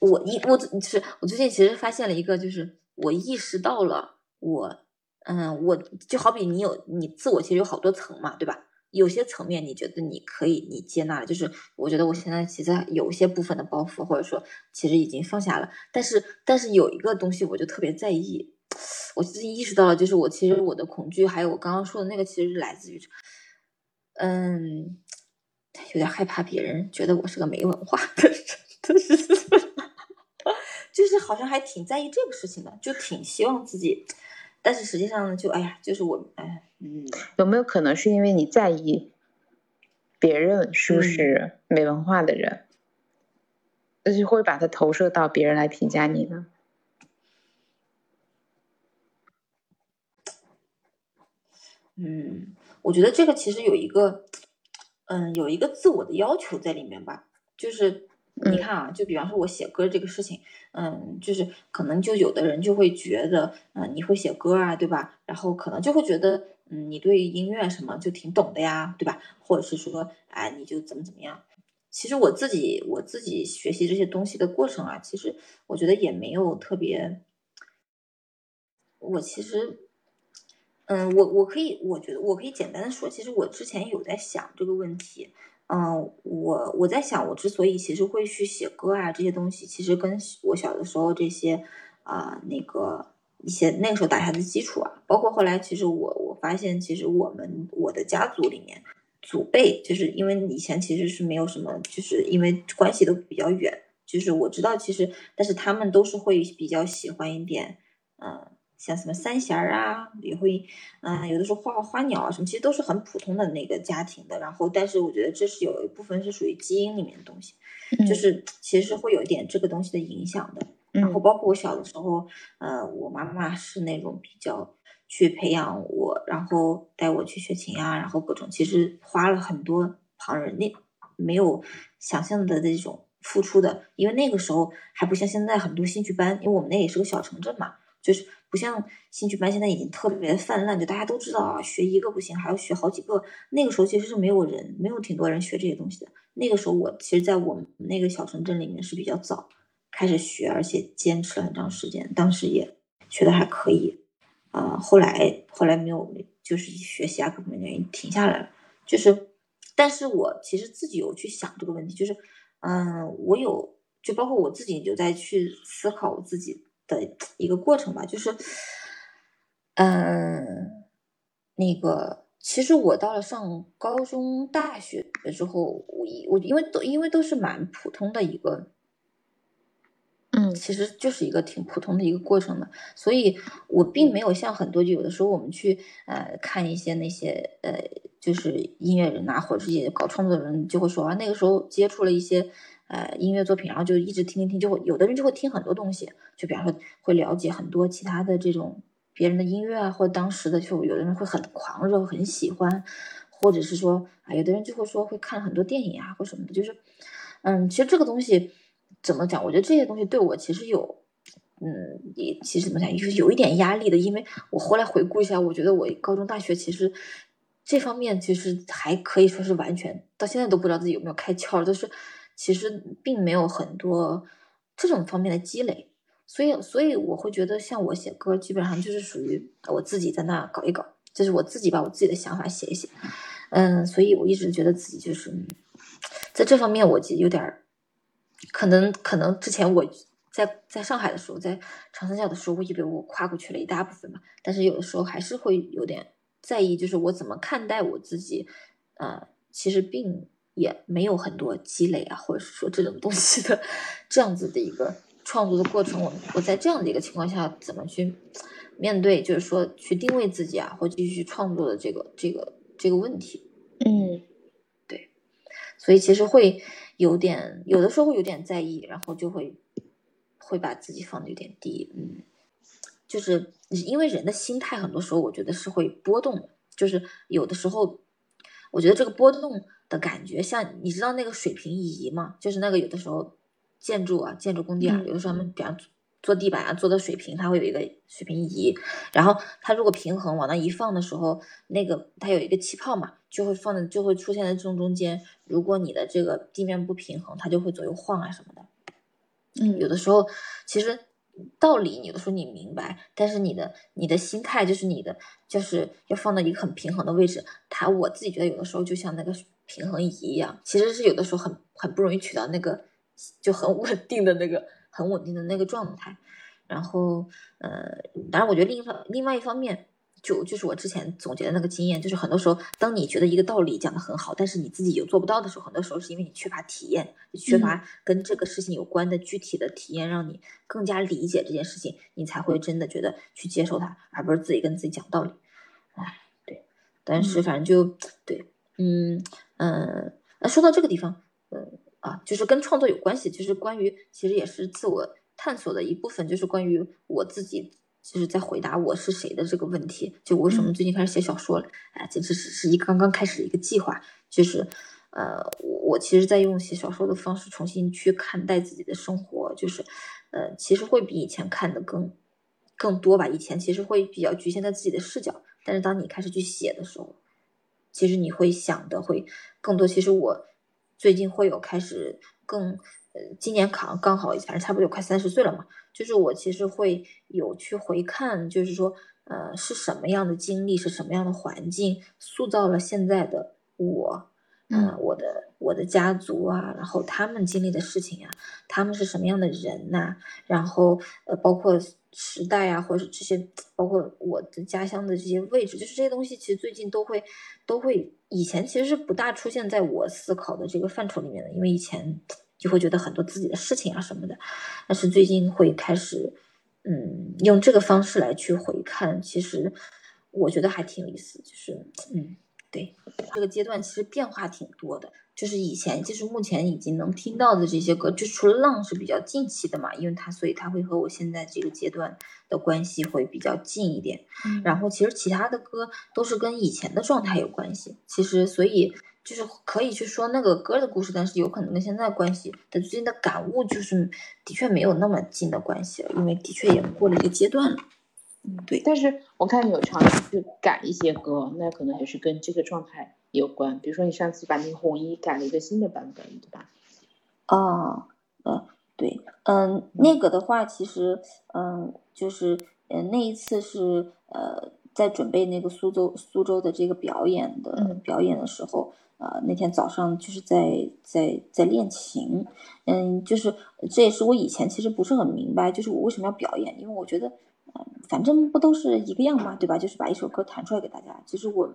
我一我就是我最近其实发现了一个，就是我意识到了我嗯，我就好比你有你自我其实有好多层嘛，对吧？有些层面你觉得你可以你接纳了，就是我觉得我现在其实有些部分的包袱，或者说其实已经放下了，但是但是有一个东西我就特别在意，我最近意识到了，就是我其实我的恐惧，还有我刚刚说的那个，其实是来自于。嗯，有点害怕别人觉得我是个没文化的人，就是就是好像还挺在意这个事情的，就挺希望自己，但是实际上呢，就哎呀，就是我哎，嗯，有没有可能是因为你在意别人是不是没文化的人，那就会把它投射到别人来评价你呢？嗯。我觉得这个其实有一个，嗯，有一个自我的要求在里面吧。就是你看啊，就比方说我写歌这个事情，嗯，就是可能就有的人就会觉得，嗯，你会写歌啊，对吧？然后可能就会觉得，嗯，你对音乐什么就挺懂的呀，对吧？或者是说，哎，你就怎么怎么样。其实我自己我自己学习这些东西的过程啊，其实我觉得也没有特别，我其实。嗯，我我可以，我觉得我可以简单的说，其实我之前有在想这个问题。嗯，我我在想，我之所以其实会去写歌啊这些东西，其实跟我小的时候这些啊那个一些那个时候打下的基础啊，包括后来其实我我发现，其实我们我的家族里面祖辈，就是因为以前其实是没有什么，就是因为关系都比较远，就是我知道其实，但是他们都是会比较喜欢一点，嗯。像什么三弦儿啊，也会，嗯，有的时候画画花鸟啊什么，其实都是很普通的那个家庭的。然后，但是我觉得这是有一部分是属于基因里面的东西，就是其实是会有一点这个东西的影响的。然后，包括我小的时候，呃，我妈妈是那种比较去培养我，然后带我去学琴啊，然后各种，其实花了很多旁人那没有想象的那种付出的。因为那个时候还不像现在很多兴趣班，因为我们那也是个小城镇嘛，就是。不像兴趣班现在已经特别泛滥，就大家都知道啊，学一个不行，还要学好几个。那个时候其实是没有人，没有挺多人学这些东西的。那个时候我其实，在我们那个小城镇里面是比较早开始学，而且坚持了很长时间，当时也学的还可以。啊，后来后来没有，就是学习啊各方面原因停下来了。就是，但是我其实自己有去想这个问题，就是，嗯，我有，就包括我自己就在去思考我自己。的一个过程吧，就是，嗯，那个其实我到了上高中、大学之后，我我因为都因为都是蛮普通的一个。嗯，其实就是一个挺普通的一个过程的，所以我并没有像很多就有的时候我们去呃看一些那些呃就是音乐人呐，或者是些搞创作的人就会说啊，那个时候接触了一些呃音乐作品，然后就一直听听听，就会有的人就会听很多东西，就比方说会了解很多其他的这种别人的音乐啊，或者当时的就有的人会很狂热，很喜欢，或者是说啊，有的人就会说会看很多电影啊或什么的，就是嗯，其实这个东西。怎么讲？我觉得这些东西对我其实有，嗯，也其实怎么讲，就是有一点压力的。因为我后来回顾一下，我觉得我高中、大学其实这方面其实还可以说是完全到现在都不知道自己有没有开窍，都是其实并没有很多这种方面的积累。所以，所以我会觉得，像我写歌，基本上就是属于我自己在那搞一搞，就是我自己把我自己的想法写一写。嗯，所以我一直觉得自己就是在这方面，我有点。可能可能之前我在在上海的时候，在长三角的时候，我以为我跨过去了一大部分嘛，但是有的时候还是会有点在意，就是我怎么看待我自己，呃，其实并也没有很多积累啊，或者是说这种东西的这样子的一个创作的过程，我我在这样的一个情况下怎么去面对，就是说去定位自己啊，或继续创作的这个这个这个问题，嗯，对，所以其实会。有点，有的时候会有点在意，然后就会会把自己放的有点低，嗯，就是因为人的心态很多时候我觉得是会波动的，就是有的时候我觉得这个波动的感觉像你知道那个水平仪吗？就是那个有的时候建筑啊，建筑工地啊，有的时候他们比方做地板啊，做的水平，它会有一个水平仪，然后它如果平衡往那一放的时候，那个它有一个气泡嘛。就会放在，就会出现在正中间。如果你的这个地面不平衡，它就会左右晃啊什么的。嗯，有的时候其实道理，有的时候你明白，但是你的你的心态就是你的，就是要放到一个很平衡的位置。他我自己觉得有的时候就像那个平衡仪一样，其实是有的时候很很不容易取到那个就很 稳定的那个很稳定的那个状态。然后呃，当然我觉得另一方另外一方面。就就是我之前总结的那个经验，就是很多时候，当你觉得一个道理讲得很好，但是你自己又做不到的时候，很多时候是因为你缺乏体验，缺乏跟这个事情有关的具体的体验，让你更加理解这件事情，你才会真的觉得去接受它，而不是自己跟自己讲道理。哎，对，但是反正就对，嗯嗯，那说到这个地方，嗯啊，就是跟创作有关系，就是关于其实也是自我探索的一部分，就是关于我自己。就是在回答我是谁的这个问题，就我为什么最近开始写小说了？哎，这只是是一个刚刚开始的一个计划，就是呃，我我其实在用写小说的方式重新去看待自己的生活，就是呃，其实会比以前看的更更多吧。以前其实会比较局限在自己的视角，但是当你开始去写的时候，其实你会想的会更多。其实我最近会有开始更。今年考刚好，反正差不多有快三十岁了嘛。就是我其实会有去回看，就是说，呃，是什么样的经历，是什么样的环境，塑造了现在的我，嗯，我的我的家族啊，然后他们经历的事情啊，他们是什么样的人呐？然后呃，包括时代啊，或者是这些，包括我的家乡的这些位置，就是这些东西，其实最近都会都会，以前其实是不大出现在我思考的这个范畴里面的，因为以前。就会觉得很多自己的事情啊什么的，但是最近会开始，嗯，用这个方式来去回看，其实我觉得还挺有意思。就是，嗯，对，这个阶段其实变化挺多的。就是以前，就是目前已经能听到的这些歌，就除了浪是比较近期的嘛，因为它所以它会和我现在这个阶段的关系会比较近一点。然后其实其他的歌都是跟以前的状态有关系。其实所以。就是可以去说那个歌的故事，但是有可能跟现在关系的最近的感悟，就是的确没有那么近的关系了，因为的确也过了一个阶段了。嗯，对。但是我看你有尝试去改一些歌，那可能还是跟这个状态有关。比如说你上次把那个红衣改了一个新的版本，对吧？啊，呃，对，嗯，那个的话，其实，嗯，就是，嗯，那一次是，呃，在准备那个苏州苏州的这个表演的表演的时候。呃，那天早上就是在在在练琴，嗯，就是这也是我以前其实不是很明白，就是我为什么要表演，因为我觉得，嗯，反正不都是一个样嘛，对吧？就是把一首歌弹出来给大家。其实我，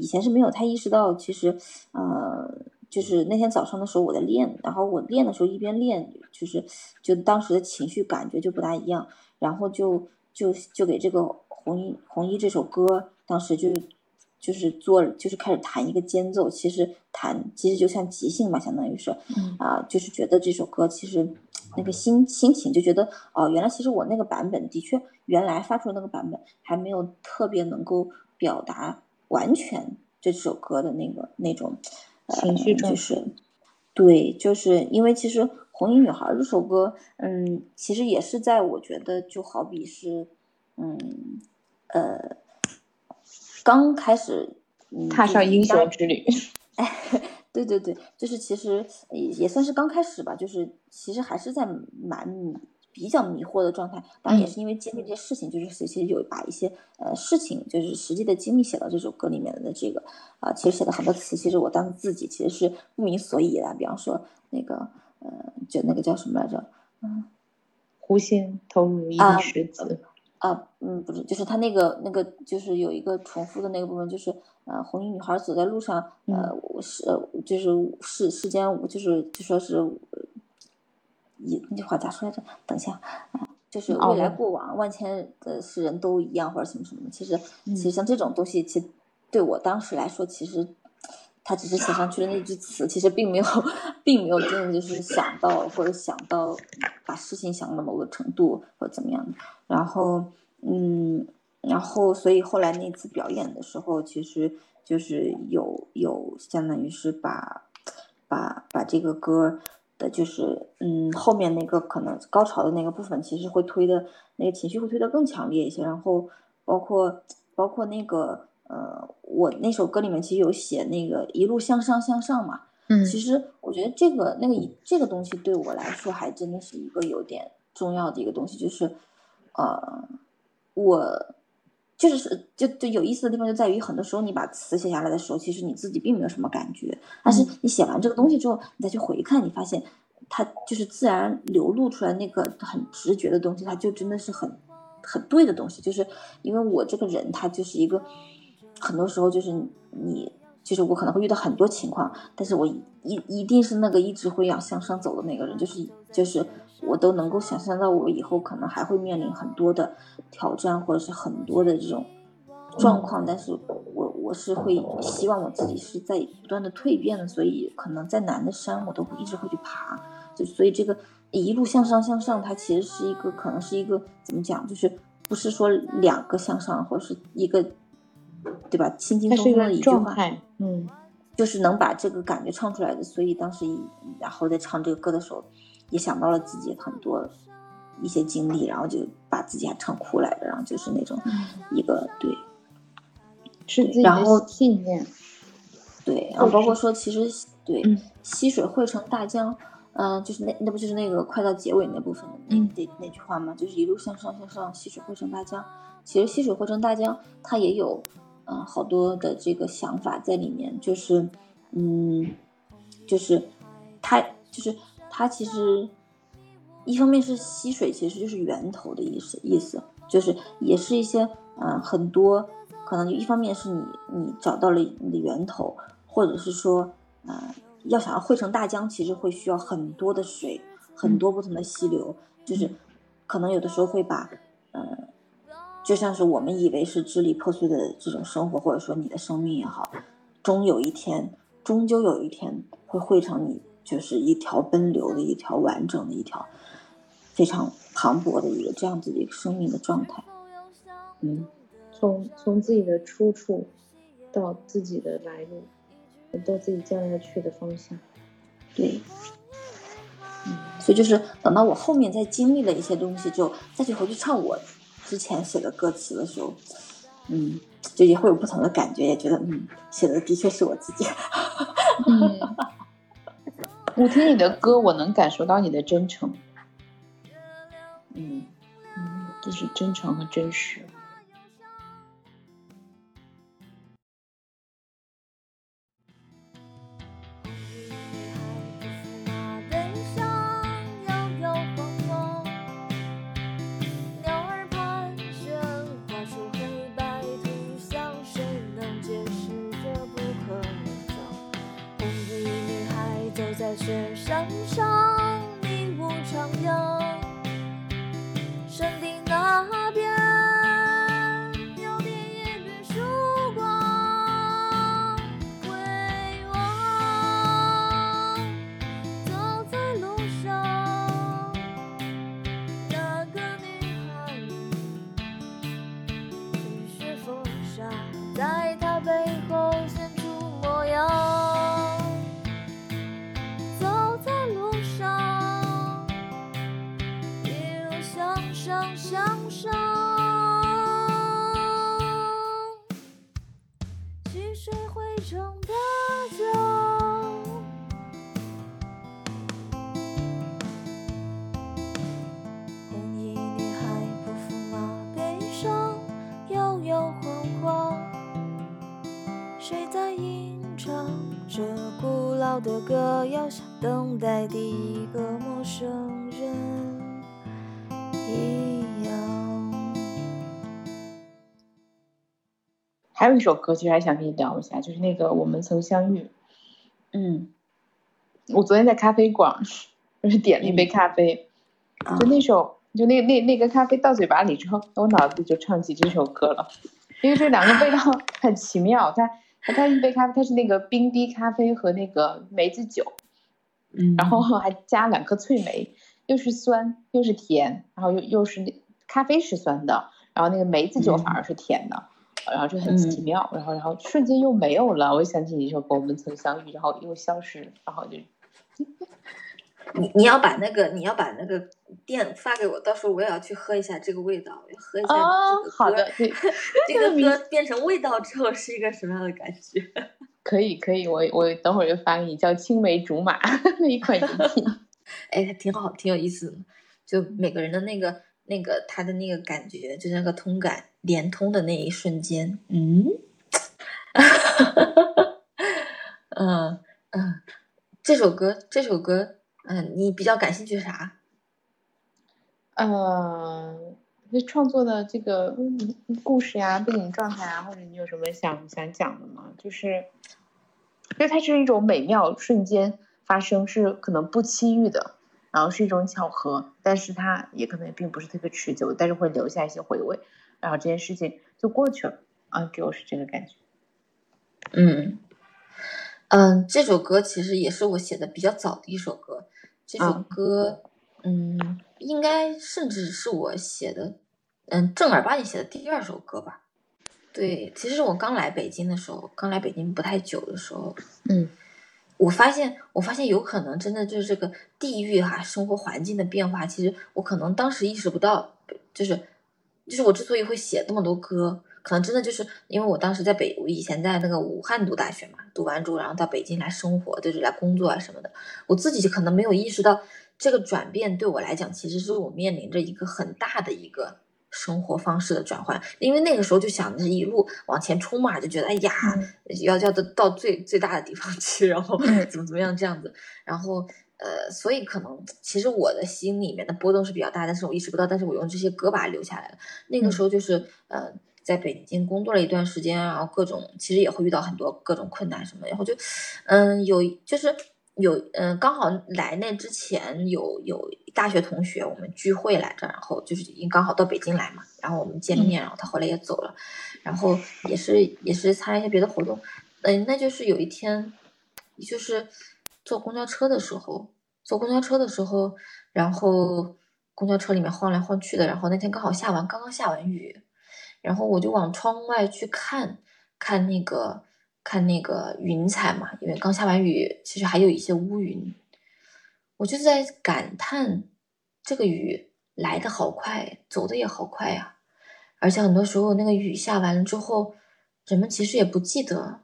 以前是没有太意识到，其实呃，就是那天早上的时候我在练，然后我练的时候一边练，就是就当时的情绪感觉就不大一样，然后就就就给这个红衣红衣这首歌，当时就就是做就是开始弹一个间奏，其实弹其实就像即兴嘛，相当于是啊，就是觉得这首歌其实。那个心心情就觉得哦，原来其实我那个版本的确，原来发出的那个版本还没有特别能够表达完全这首歌的那个那种情绪就是，对，就是因为其实《红衣女孩》这首歌，嗯，其实也是在我觉得就好比是，嗯，呃，刚开始踏上英雄之旅。对对对，就是其实也也算是刚开始吧，就是其实还是在蛮比较迷惑的状态。当然也是因为经历这些事情，就是其实有把一些呃事情，就是实际的经历写到这首歌里面的这个啊，其实写的很多词，其实我当时自己其实是不明所以的。比方说那个呃，就那个叫什么来着？嗯，弧线投入一粒石子。啊，嗯，不是，就是他那个那个，就是有一个重复的那个部分，就是呃，红衣女孩走在路上，呃，是就是世世间，就是就说是，一那句话咋说来着？等一下，就是未来过往万千的世人都一样，或者什么什么的。其实其实像这种东西，其实对我当时来说，其实他只是写上去的那句词，其实并没有并没有真的就是想到或者想到把事情想到某个程度或怎么样。然后，嗯，然后，所以后来那次表演的时候，其实就是有有相当于是把，把把这个歌的，就是嗯后面那个可能高潮的那个部分，其实会推的那个情绪会推得更强烈一些。然后包括包括那个呃，我那首歌里面其实有写那个一路向上向上嘛，嗯，其实我觉得这个那个这个东西对我来说还真的是一个有点重要的一个东西，就是。呃，我就是是就就有意思的地方就在于，很多时候你把词写下来的时候，其实你自己并没有什么感觉，但是你写完这个东西之后，你再去回看，你发现它就是自然流露出来那个很直觉的东西，它就真的是很很对的东西。就是因为我这个人，他就是一个很多时候就是你就是我可能会遇到很多情况，但是我一一定是那个一直会要向上走的那个人，就是就是。我都能够想象到，我以后可能还会面临很多的挑战，或者是很多的这种状况。但是我我是会希望我自己是在不断的蜕变的，所以可能再难的山，我都会一直会去爬。就所以这个一路向上向上，它其实是一个可能是一个怎么讲，就是不是说两个向上，或者是一个对吧？轻轻松松的一句话，嗯，就是能把这个感觉唱出来的。所以当时然后在唱这个歌的时候。也想到了自己很多一些经历，然后就把自己还唱哭来了，然后就是那种一个对，是自己的信念，对，然后包括说其实对溪水汇成大江，嗯，就是那那不就是那个快到结尾那部分的那那那句话吗？就是一路向上向上，溪水汇成大江。其实溪水汇成大江，它也有嗯好多的这个想法在里面，就是嗯，就是它就是。它其实一方面是溪水，其实就是源头的意思，意思就是也是一些嗯很多可能一方面是你你找到了你的源头，或者是说嗯要想要汇成大江，其实会需要很多的水，很多不同的溪流，就是可能有的时候会把嗯就像是我们以为是支离破碎的这种生活，或者说你的生命也好，终有一天，终究有一天会汇成你。就是一条奔流的一条完整的一条非常磅礴的一个这样子的一个生命的状态，嗯，从从自己的出处到自己的来路，到自己将要去的方向，对，嗯，所以就是等到我后面再经历了一些东西之后，再去回去唱我之前写的歌词的时候，嗯，就也会有不同的感觉，也觉得嗯，写的的确是我自己。我听你的歌，我能感受到你的真诚，嗯嗯，就是真诚和真实。雪山上还有一首歌，其实还想跟你聊一下，就是那个《我们曾相遇》。嗯，我昨天在咖啡馆，就是点了一杯咖啡，就那首，就那那那个咖啡到嘴巴里之后，我脑子里就唱起这首歌了，因为这两个味道 很奇妙。它它它一杯咖啡，它是那个冰滴咖啡和那个梅子酒，嗯，然后还加两颗脆梅，又是酸又是甜，然后又又是那咖啡是酸的，然后那个梅子酒反而是甜的。然后就很奇妙，然后然后瞬间又没有了。我想起你说过我们曾相遇，然后又消失，然后就你你要把那个你要把那个店发给我，到时候我也要去喝一下这个味道，要喝一下这个好的，对，这个 歌变成味道之后是一个什么样的感觉？可以可以，我我等会儿就发给你，叫青梅竹马那一款饮品。哎，挺好，挺有意思的，就每个人的那个那个他的那个感觉，就是那个通感。连通的那一瞬间，嗯，嗯嗯，这首歌，这首歌，嗯，你比较感兴趣啥？嗯，那创作的这个故事呀、背景状态啊，或者你有什么想想讲的吗？就是，因为它是一种美妙瞬间发生，是可能不期遇的，然后是一种巧合，但是它也可能并不是特别持久，但是会留下一些回味。然后这件事情就过去了啊，给我是这个感觉。嗯嗯，这首歌其实也是我写的比较早的一首歌。这首歌，嗯，应该甚至是我写的，嗯，正儿八经写的第二首歌吧。对，其实我刚来北京的时候，刚来北京不太久的时候，嗯，我发现，我发现有可能真的就是这个地域哈，生活环境的变化，其实我可能当时意识不到，就是。就是我之所以会写那么多歌，可能真的就是因为我当时在北，我以前在那个武汉读大学嘛，读完之后然后到北京来生活，就是来工作啊什么的。我自己可能没有意识到这个转变对我来讲，其实是我面临着一个很大的一个生活方式的转换。因为那个时候就想着一路往前冲嘛，就觉得哎呀，要要到到最最大的地方去，然后怎么怎么样这样子，然后。呃，所以可能其实我的心里面的波动是比较大，但是我意识不到，但是我用这些歌把它留下来了。那个时候就是呃，在北京工作了一段时间，然后各种其实也会遇到很多各种困难什么，然后就嗯有就是有嗯刚好来那之前有有大学同学我们聚会来着，然后就是已经刚好到北京来嘛，然后我们见面，然后他后来也走了，然后也是也是参加一些别的活动，嗯，那就是有一天就是。坐公交车的时候，坐公交车的时候，然后公交车里面晃来晃去的，然后那天刚好下完，刚刚下完雨，然后我就往窗外去看，看那个看那个云彩嘛，因为刚下完雨，其实还有一些乌云，我就在感叹这个雨来的好快，走的也好快呀，而且很多时候那个雨下完了之后，人们其实也不记得，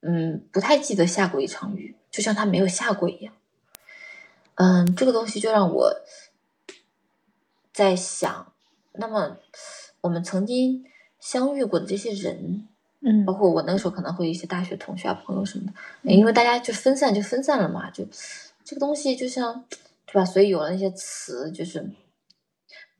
嗯，不太记得下过一场雨。就像他没有下过一样，嗯，这个东西就让我在想，那么我们曾经相遇过的这些人，嗯，包括我那个时候可能会一些大学同学啊、朋友什么的，因为大家就分散就分散了嘛，就这个东西就像，对吧？所以有了那些词，就是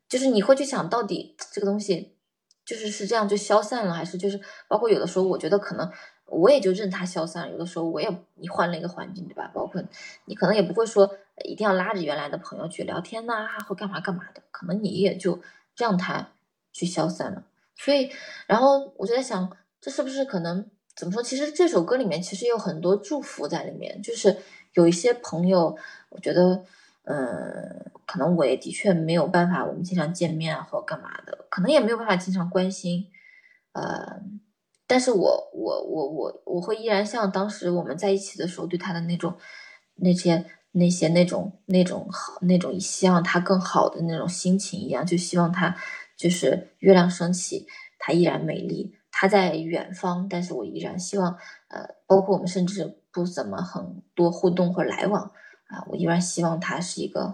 就是你会去想到底这个东西就是是这样就消散了，还是就是包括有的时候我觉得可能。我也就任它消散了，有的时候我也你换了一个环境，对吧？包括你可能也不会说一定要拉着原来的朋友去聊天呐，或干嘛干嘛的，可能你也就让它去消散了。所以，然后我就在想，这是不是可能怎么说？其实这首歌里面其实有很多祝福在里面，就是有一些朋友，我觉得，嗯，可能我也的确没有办法，我们经常见面啊，或干嘛的，可能也没有办法经常关心，呃。但是我我我我我会依然像当时我们在一起的时候对他的那种那些那些那种那种好那种希望他更好的那种心情一样，就希望他就是月亮升起，他依然美丽。他在远方，但是我依然希望，呃，包括我们甚至不怎么很多互动或来往啊，我依然希望他是一个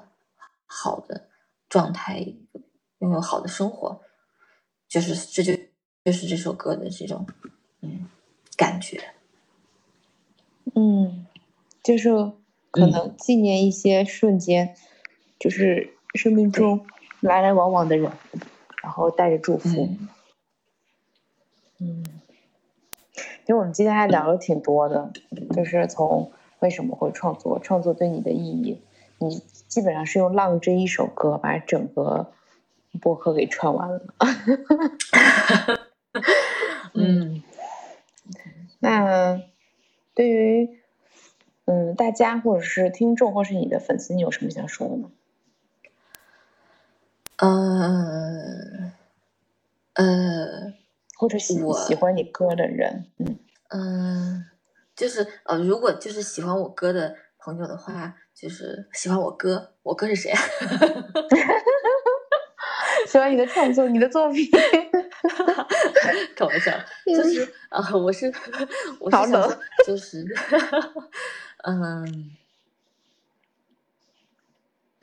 好的状态，拥有好的生活，就是这就就是这首歌的这种嗯感觉，嗯，就是可能纪念一些瞬间，就是生命中来来往往的人，然后带着祝福。嗯，其实我们今天还聊了挺多的，就是从为什么会创作，创作对你的意义，你基本上是用《浪》这一首歌把整个播客给串完了。嗯，那对于嗯大家或者是听众或是你的粉丝，你有什么想说的吗？嗯，呃。或者喜喜欢你歌的人，嗯嗯，就是呃，如果就是喜欢我歌的朋友的话，就是喜欢我歌，我歌是谁？喜欢你的创作，你的作品。开玩笑，就是啊，我是 我是想就是 嗯。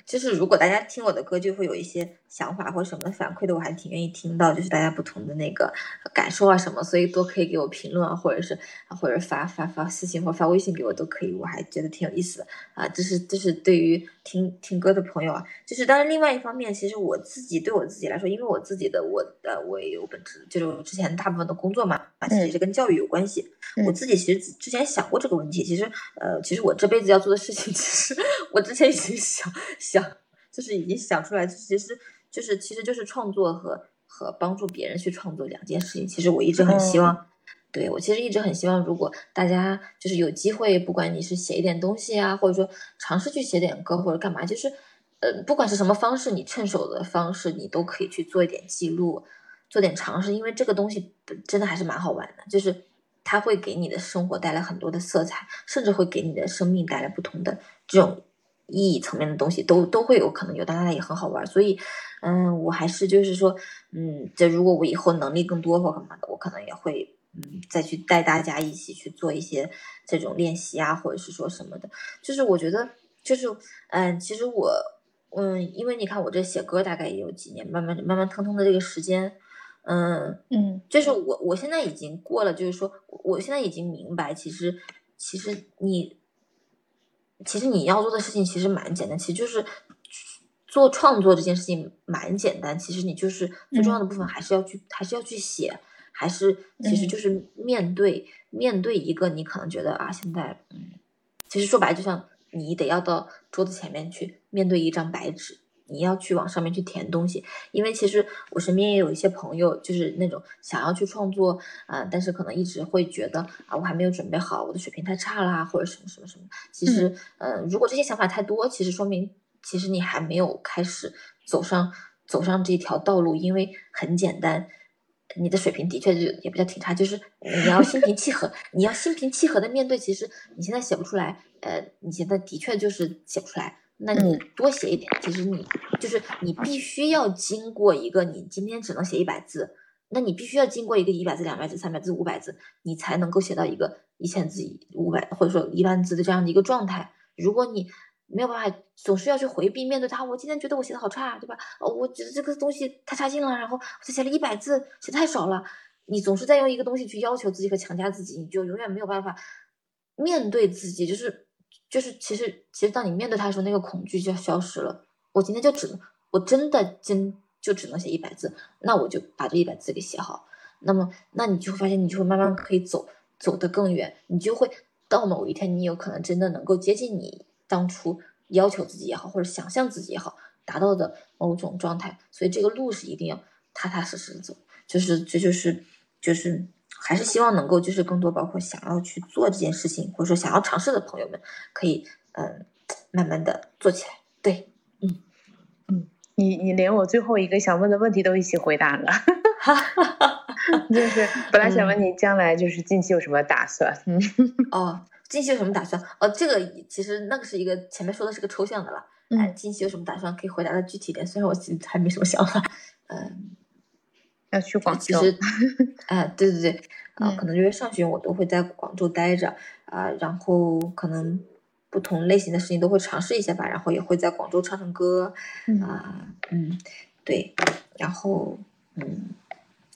就是如果大家听我的歌，就会有一些想法或什么的反馈的，我还挺愿意听到，就是大家不同的那个感受啊什么，所以都可以给我评论啊，或者是或者发发发私信或发微信给我都可以，我还觉得挺有意思的啊。这是这是对于听听歌的朋友啊，就是当然另外一方面，其实我自己对我自己来说，因为我自己的我的我也有本职，就是之前大部分的工作嘛，啊，其实是跟教育有关系。我自己其实之前想过这个问题，其实呃，其实我这辈子要做的事情，其实我之前已经想想。就是已经想出来，其实就是，其实就是创作和和帮助别人去创作两件事情。其实我一直很希望，对我其实一直很希望，如果大家就是有机会，不管你是写一点东西啊，或者说尝试去写点歌或者干嘛，就是，呃，不管是什么方式，你趁手的方式，你都可以去做一点记录，做点尝试，因为这个东西真的还是蛮好玩的，就是它会给你的生活带来很多的色彩，甚至会给你的生命带来不同的这种。意义层面的东西都都会有可能有，大家也很好玩，所以，嗯，我还是就是说，嗯，这如果我以后能力更多或干嘛的，我可能也会，嗯，再去带大家一起去做一些这种练习啊，或者是说什么的。就是我觉得，就是，嗯，其实我，嗯，因为你看我这写歌大概也有几年，慢慢慢慢腾腾的这个时间，嗯嗯，就是我我现在已经过了，就是说，我现在已经明白，其实其实你。其实你要做的事情其实蛮简单，其实就是做创作这件事情蛮简单。其实你就是最重要的部分还是要去，还是要去写，还是其实就是面对面对一个你可能觉得啊，现在嗯，其实说白了就像你得要到桌子前面去面对一张白纸。你要去往上面去填东西，因为其实我身边也有一些朋友，就是那种想要去创作啊，但是可能一直会觉得啊，我还没有准备好，我的水平太差啦，或者什么什么什么。其实，嗯，如果这些想法太多，其实说明其实你还没有开始走上走上这条道路，因为很简单，你的水平的确就也比较挺差，就是你要心平气和，你要心平气和的面对，其实你现在写不出来，呃，你现在的确就是写不出来。那你多写一点，其实你就是你必须要经过一个，你今天只能写一百字，那你必须要经过一个一百字、两百字、三百字、五百字，你才能够写到一个一千字、五百或者说一万字的这样的一个状态。如果你没有办法，总是要去回避面对它，我今天觉得我写的好差，对吧？哦，我觉得这个东西太差劲了，然后我写了一百字，写太少了。你总是在用一个东西去要求自己和强加自己，你就永远没有办法面对自己，就是。就是其实其实当你面对他的时候，那个恐惧就消失了。我今天就只能，我真的真就只能写一百字，那我就把这一百字给写好。那么，那你就会发现，你就会慢慢可以走走得更远。你就会到某一天，你有可能真的能够接近你当初要求自己也好，或者想象自己也好达到的某种状态。所以这个路是一定要踏踏实实走。就是这就是就是。还是希望能够，就是更多包括想要去做这件事情，或者说想要尝试的朋友们，可以嗯，慢慢的做起来。对，嗯嗯，你你连我最后一个想问的问题都一起回答了，就是本来想问你将来就是近期有什么打算？嗯，哦，近期有什么打算？哦，这个其实那个是一个前面说的是个抽象的了。嗯，近期有什么打算？可以回答的具体点。虽然我其实还没什么想法。嗯，要去广州。其实，哎，对对对，啊，可能六月上旬我都会在广州待着啊，然后可能不同类型的事情都会尝试一下吧，然后也会在广州唱唱歌啊，嗯，对，然后嗯。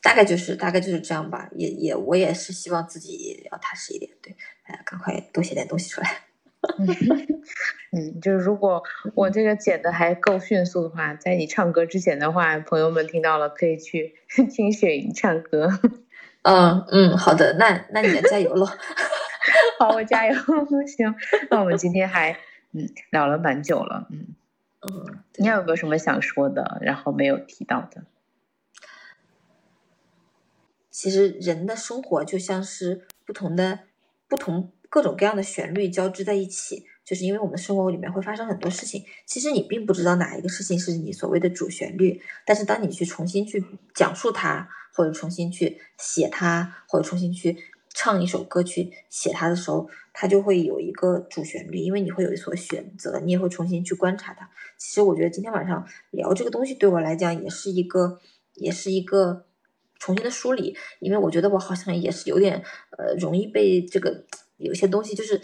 大概就是大概就是这样吧，也也我也是希望自己要踏实一点，对，哎，赶快多写点东西出来。嗯，就是如果我这个剪的还够迅速的话，在你唱歌之前的话，朋友们听到了可以去 听雪莹唱歌。嗯嗯，好的，那那你们加油喽。好，我加油。行，那我们今天还嗯聊了蛮久了，嗯嗯，你有没有什么想说的，然后没有提到的？其实人的生活就像是不同的、不同各种各样的旋律交织在一起，就是因为我们生活里面会发生很多事情。其实你并不知道哪一个事情是你所谓的主旋律，但是当你去重新去讲述它，或者重新去写它，或者重新去唱一首歌去写它的时候，它就会有一个主旋律，因为你会有所选择，你也会重新去观察它。其实我觉得今天晚上聊这个东西对我来讲也是一个，也是一个。重新的梳理，因为我觉得我好像也是有点呃，容易被这个有些东西，就是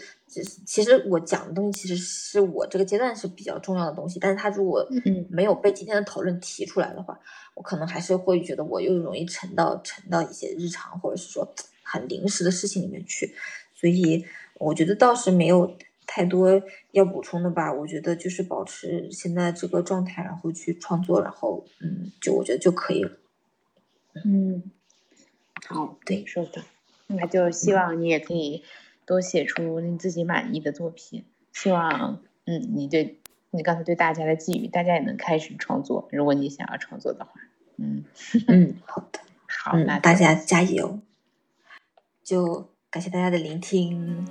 其实我讲的东西，其实是我这个阶段是比较重要的东西，但是他如果没有被今天的讨论提出来的话，我可能还是会觉得我又容易沉到沉到一些日常或者是说很临时的事情里面去，所以我觉得倒是没有太多要补充的吧。我觉得就是保持现在这个状态，然后去创作，然后嗯，就我觉得就可以了。嗯，好，对，说的，那就希望你也可以多写出你自己满意的作品。希望，嗯，你对你刚才对大家的寄语，大家也能开始创作。如果你想要创作的话，嗯嗯，好的，好，那大家加油，就感谢大家的聆听。